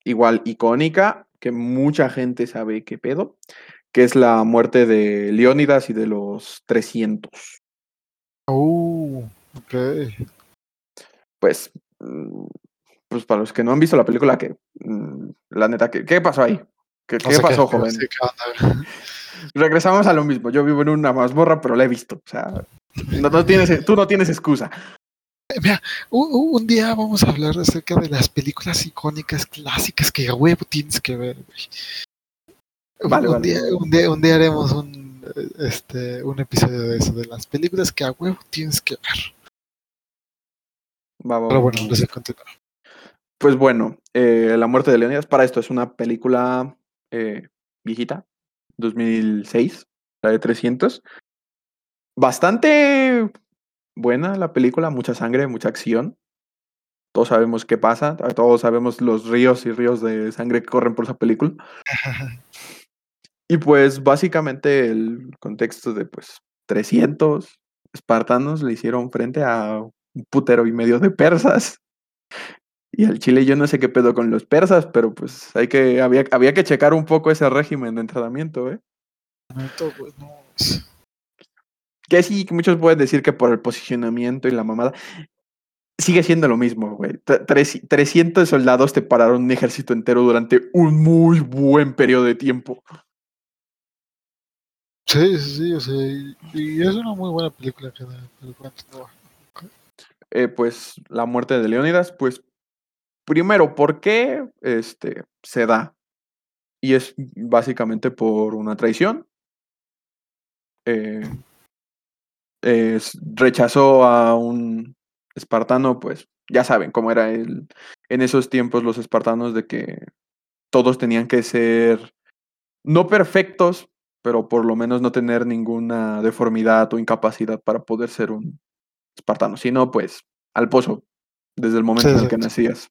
A: igual icónica, que mucha gente sabe qué pedo, que es la muerte de Leónidas y de los 300.
B: Uh, ok.
A: Pues, mm, pues para los que no han visto la película, que mm, la neta, ¿qué, qué pasó ahí? ¿Qué,
B: No
A: qué pasó,
B: pero
A: joven? Regresamos a lo mismo. Yo vivo en una mazmorra, pero la he visto. O sea, no, no tienes, tú no tienes excusa.
B: Eh, Mira, u- un día vamos a hablar acerca de las películas icónicas clásicas que a huevo tienes que ver.
A: Vale,
B: un,
A: vale.
B: Día, un, día, un día haremos un, eh, este, un episodio de eso, de las películas que a huevo tienes que ver.
A: Va, va,
B: Pero bueno, ahora sí, continúa.
A: Pues bueno, eh, La muerte de Leónidas, para esto es una película eh, viejita, 2006, la de 300. Bastante buena la película, mucha sangre, mucha acción. Todos sabemos qué pasa, todos sabemos los ríos y ríos de sangre que corren por esa película. Y pues básicamente el contexto de pues 300 espartanos le hicieron frente a un putero y medio de persas. Y al Chile yo no sé qué pedo con los persas, pero pues hay que, había, había que checar un poco ese régimen de entrenamiento, ¿eh? Que sí, muchos pueden decir que por el posicionamiento y la mamada. Sigue siendo lo mismo, güey. Tre- tres- 300 soldados te pararon un ejército entero durante un muy buen periodo de tiempo.
B: Sí, sí, sí, o sea, y, es una muy buena película pero
A: eh, pues la muerte de Leónidas, pues primero, ¿por qué este, se da? Y es básicamente por una traición. Eh, es- rechazó a un espartano, pues ya saben cómo era el, en esos tiempos los espartanos de que todos tenían que ser no perfectos, pero por lo menos no tener ninguna deformidad o incapacidad para poder ser un espartano, sino pues al pozo desde el momento
B: Sí,
A: en el que nacías.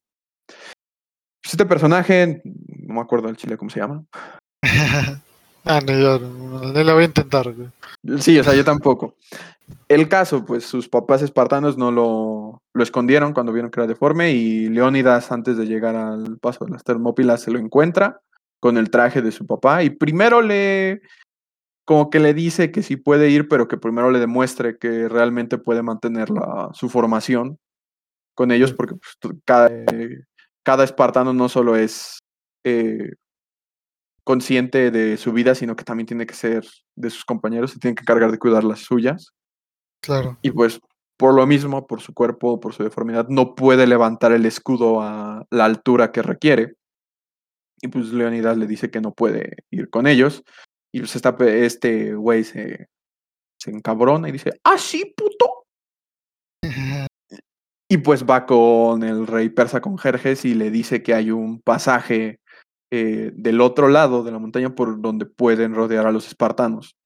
A: Pues, Este personaje, no me acuerdo del chile cómo se llama.
B: ah, ni yo, no, la voy a intentar, güey.
A: Sí, o sea, yo tampoco. El caso, pues sus papás espartanos no lo, lo escondieron cuando vieron que era deforme y Leónidas antes de llegar al paso de las Termópilas se lo encuentra con el traje de su papá y primero le como que le dice que sí puede ir, pero que primero le demuestre que realmente puede mantener la, su formación con ellos, porque pues, cada, cada espartano no solo es eh, consciente de su vida, sino que también tiene que ser de sus compañeros y tiene que cargar de cuidar las suyas.
B: Claro.
A: Y pues por lo mismo, por su cuerpo, por su deformidad, no puede levantar el escudo a la altura que requiere. Y pues Leonidas le dice que no puede ir con ellos. Y pues esta este güey se, se encabrona y dice, ¡Ah, sí, puto! Y pues va con el rey persa con Jerjes y le dice que hay un pasaje eh, del otro lado de la montaña por donde pueden rodear a los espartanos.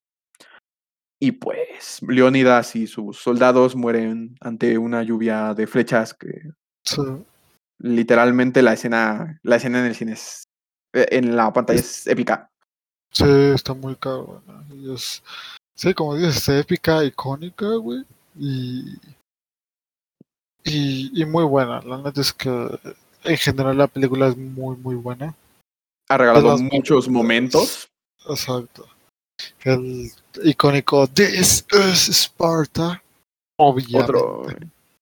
A: Y pues Leónidas y sus soldados mueren ante una lluvia de flechas que
B: Sí.
A: literalmente la escena, la escena en el cine es, eh, en la pantalla es épica.
B: Sí, está muy caro, ¿no? Y es, sí, como dices, es épica, icónica, güey. Y, y, y muy buena. La neta es que en general la película es muy, muy buena.
A: Ha regalado muchos momentos.
B: Exacto. El icónico This is Sparta. Obviamente.
A: Otro,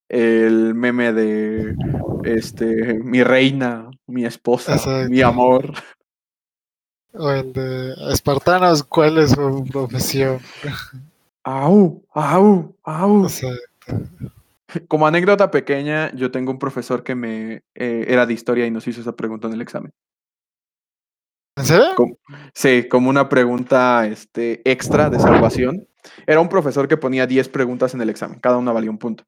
A: el meme de este, mi reina, mi esposa, mi
B: Exacto.
A: amor.
B: O el de Espartanos, ¿cuál es su profesión?
A: Au, au, au.
B: O sea,
A: Como anécdota pequeña, yo tengo un profesor que me eh, era de historia y nos hizo esa pregunta en el examen.
B: ¿En serio?
A: Como- sí, como una pregunta este, extra de salvación. Era un profesor que ponía 10 preguntas en el examen, cada una valía un punto.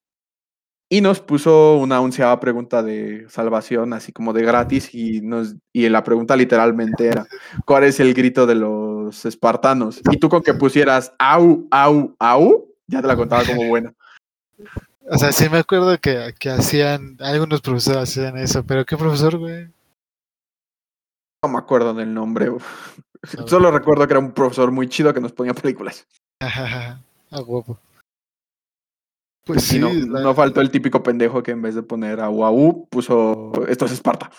A: Y nos puso una onceava pregunta de salvación, así como de gratis, y, nos, y la pregunta literalmente era, ¿cuál es el grito de los los espartanos. Y tú con que pusieras au, au, au, ya te la contaba como buena.
B: O sea, sí me acuerdo que, que hacían, algunos profesores hacían eso, pero ¿qué profesor, güey?
A: No me acuerdo del nombre. Solo recuerdo que era un profesor muy chido que nos ponía películas.
B: a huevo.
A: Pues sí, no, no, faltó el típico pendejo que en vez de poner a UAU puso esto es Esparta.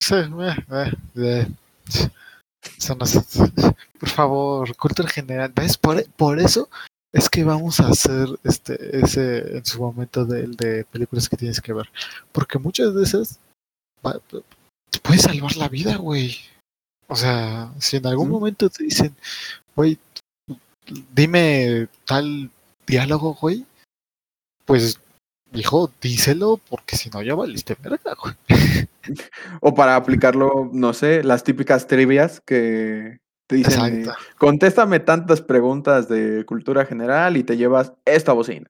B: Sí, eh, eh, eh. por favor, cultura general. ¿Ves? Por, por eso es que vamos a hacer este ese en su momento de, de películas que tienes que ver. Porque muchas veces te puede salvar la vida, güey. O sea, si en algún momento te dicen, güey, dime tal diálogo, güey, pues, hijo, díselo, porque si no ya valiste verga, güey.
A: O para aplicarlo, no sé, las típicas trivias que te dicen, contéstame tantas preguntas de cultura general y te llevas esta bocina.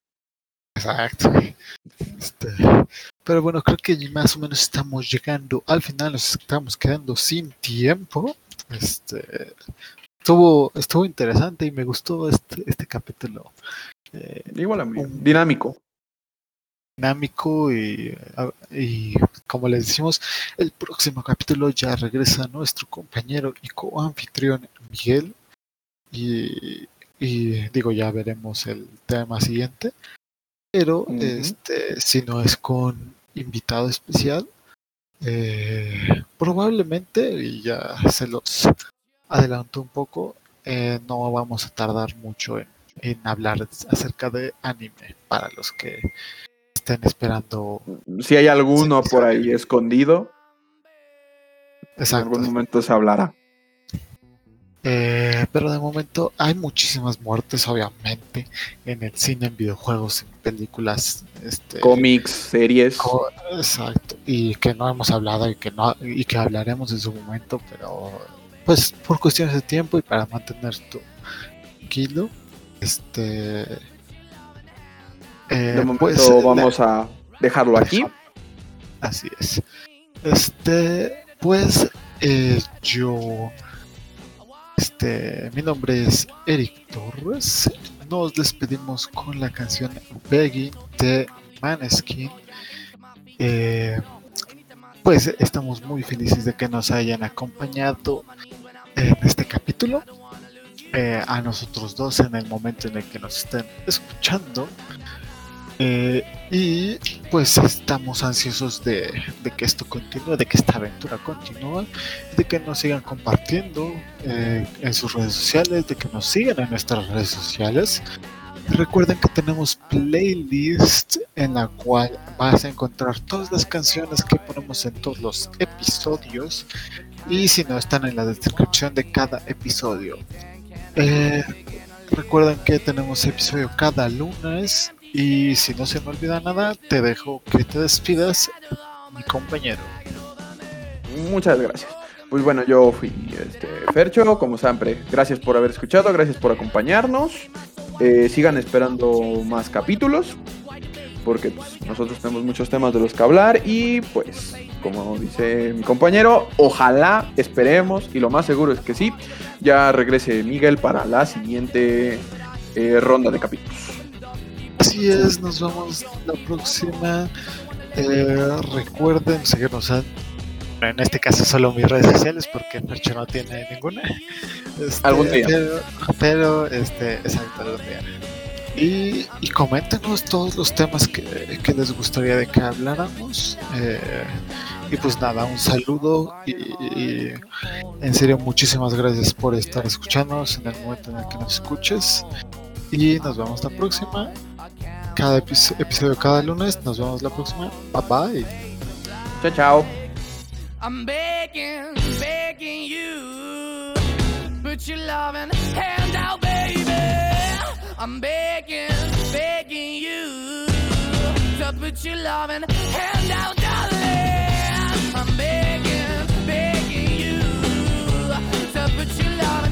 B: Exacto. Este, pero bueno, creo que más o menos estamos llegando al final, nos estamos quedando sin tiempo. Este, estuvo, estuvo interesante y me gustó este, este capítulo.
A: Eh, Igual a mí, dinámico.
B: Dinámico y, y, como les decimos, el próximo capítulo ya regresa nuestro compañero y coanfitrión Miguel. Y, y digo, ya veremos el tema siguiente. Pero este, si no es con invitado especial, eh, probablemente, y ya se los adelanto un poco, eh, no vamos a tardar mucho en en hablar acerca de anime para los que estén esperando.
A: Si hay alguno por ahí escondido, en algún momento se hablará.
B: Eh, pero de momento hay muchísimas muertes, obviamente, en el cine, en videojuegos, en películas, este,
A: cómics, series.
B: exacto, y que no hemos hablado y que no y que hablaremos en su momento, pero pues por cuestiones de tiempo y para mantener tu tranquilo, este.
A: Eh, de momento pues, vamos a dejarlo aquí.
B: Así es. Este, pues eh, yo. Este, mi nombre es Eric Torres. Nos despedimos con la canción Begging de Maneskin. Eh, pues estamos muy felices de que nos hayan acompañado en este capítulo. Eh, a nosotros dos en el momento en el que nos estén escuchando. Eh, y pues estamos ansiosos de, que esto continúe, de que esta aventura continúe, de que nos sigan compartiendo eh, en sus redes sociales, de que nos sigan en nuestras redes sociales. Recuerden que tenemos playlist en la cual vas a encontrar todas las canciones que ponemos en todos los episodios y si no están en la descripción de cada episodio. Eh, recuerden que tenemos episodio cada lunes y si no se me olvida nada, te dejo que te despidas, mi compañero.
A: Muchas gracias. Pues bueno, yo fui este, Fercho, como siempre. Gracias por haber escuchado, gracias por acompañarnos. Eh, sigan esperando más capítulos, porque pues, nosotros tenemos muchos temas de los que hablar y pues, como dice mi compañero, ojalá, esperemos, y lo más seguro es que sí, ya regrese Miguel para la siguiente eh, ronda de capítulos.
B: Así es, nos vemos la próxima. Eh, recuerden seguirnos en, en este caso solo mis redes sociales porque Percho no tiene ninguna.
A: Este, algún día.
B: Pero, este, exacto, algún día. Y, y coméntenos todos los temas que, que, les gustaría de que habláramos. Eh, y pues nada, un saludo y, en serio muchísimas gracias por estar escuchándonos en el momento en el que nos escuches. Y nos vemos la próxima. Cada episodio cada lunes. Nos vemos la próxima. Bye bye.
A: Chao, chao.
C: I'm begging, begging you. Put your loving hand out, baby. I'm begging, begging you. To put your loving hand out, darling. I'm begging, begging you to put your loving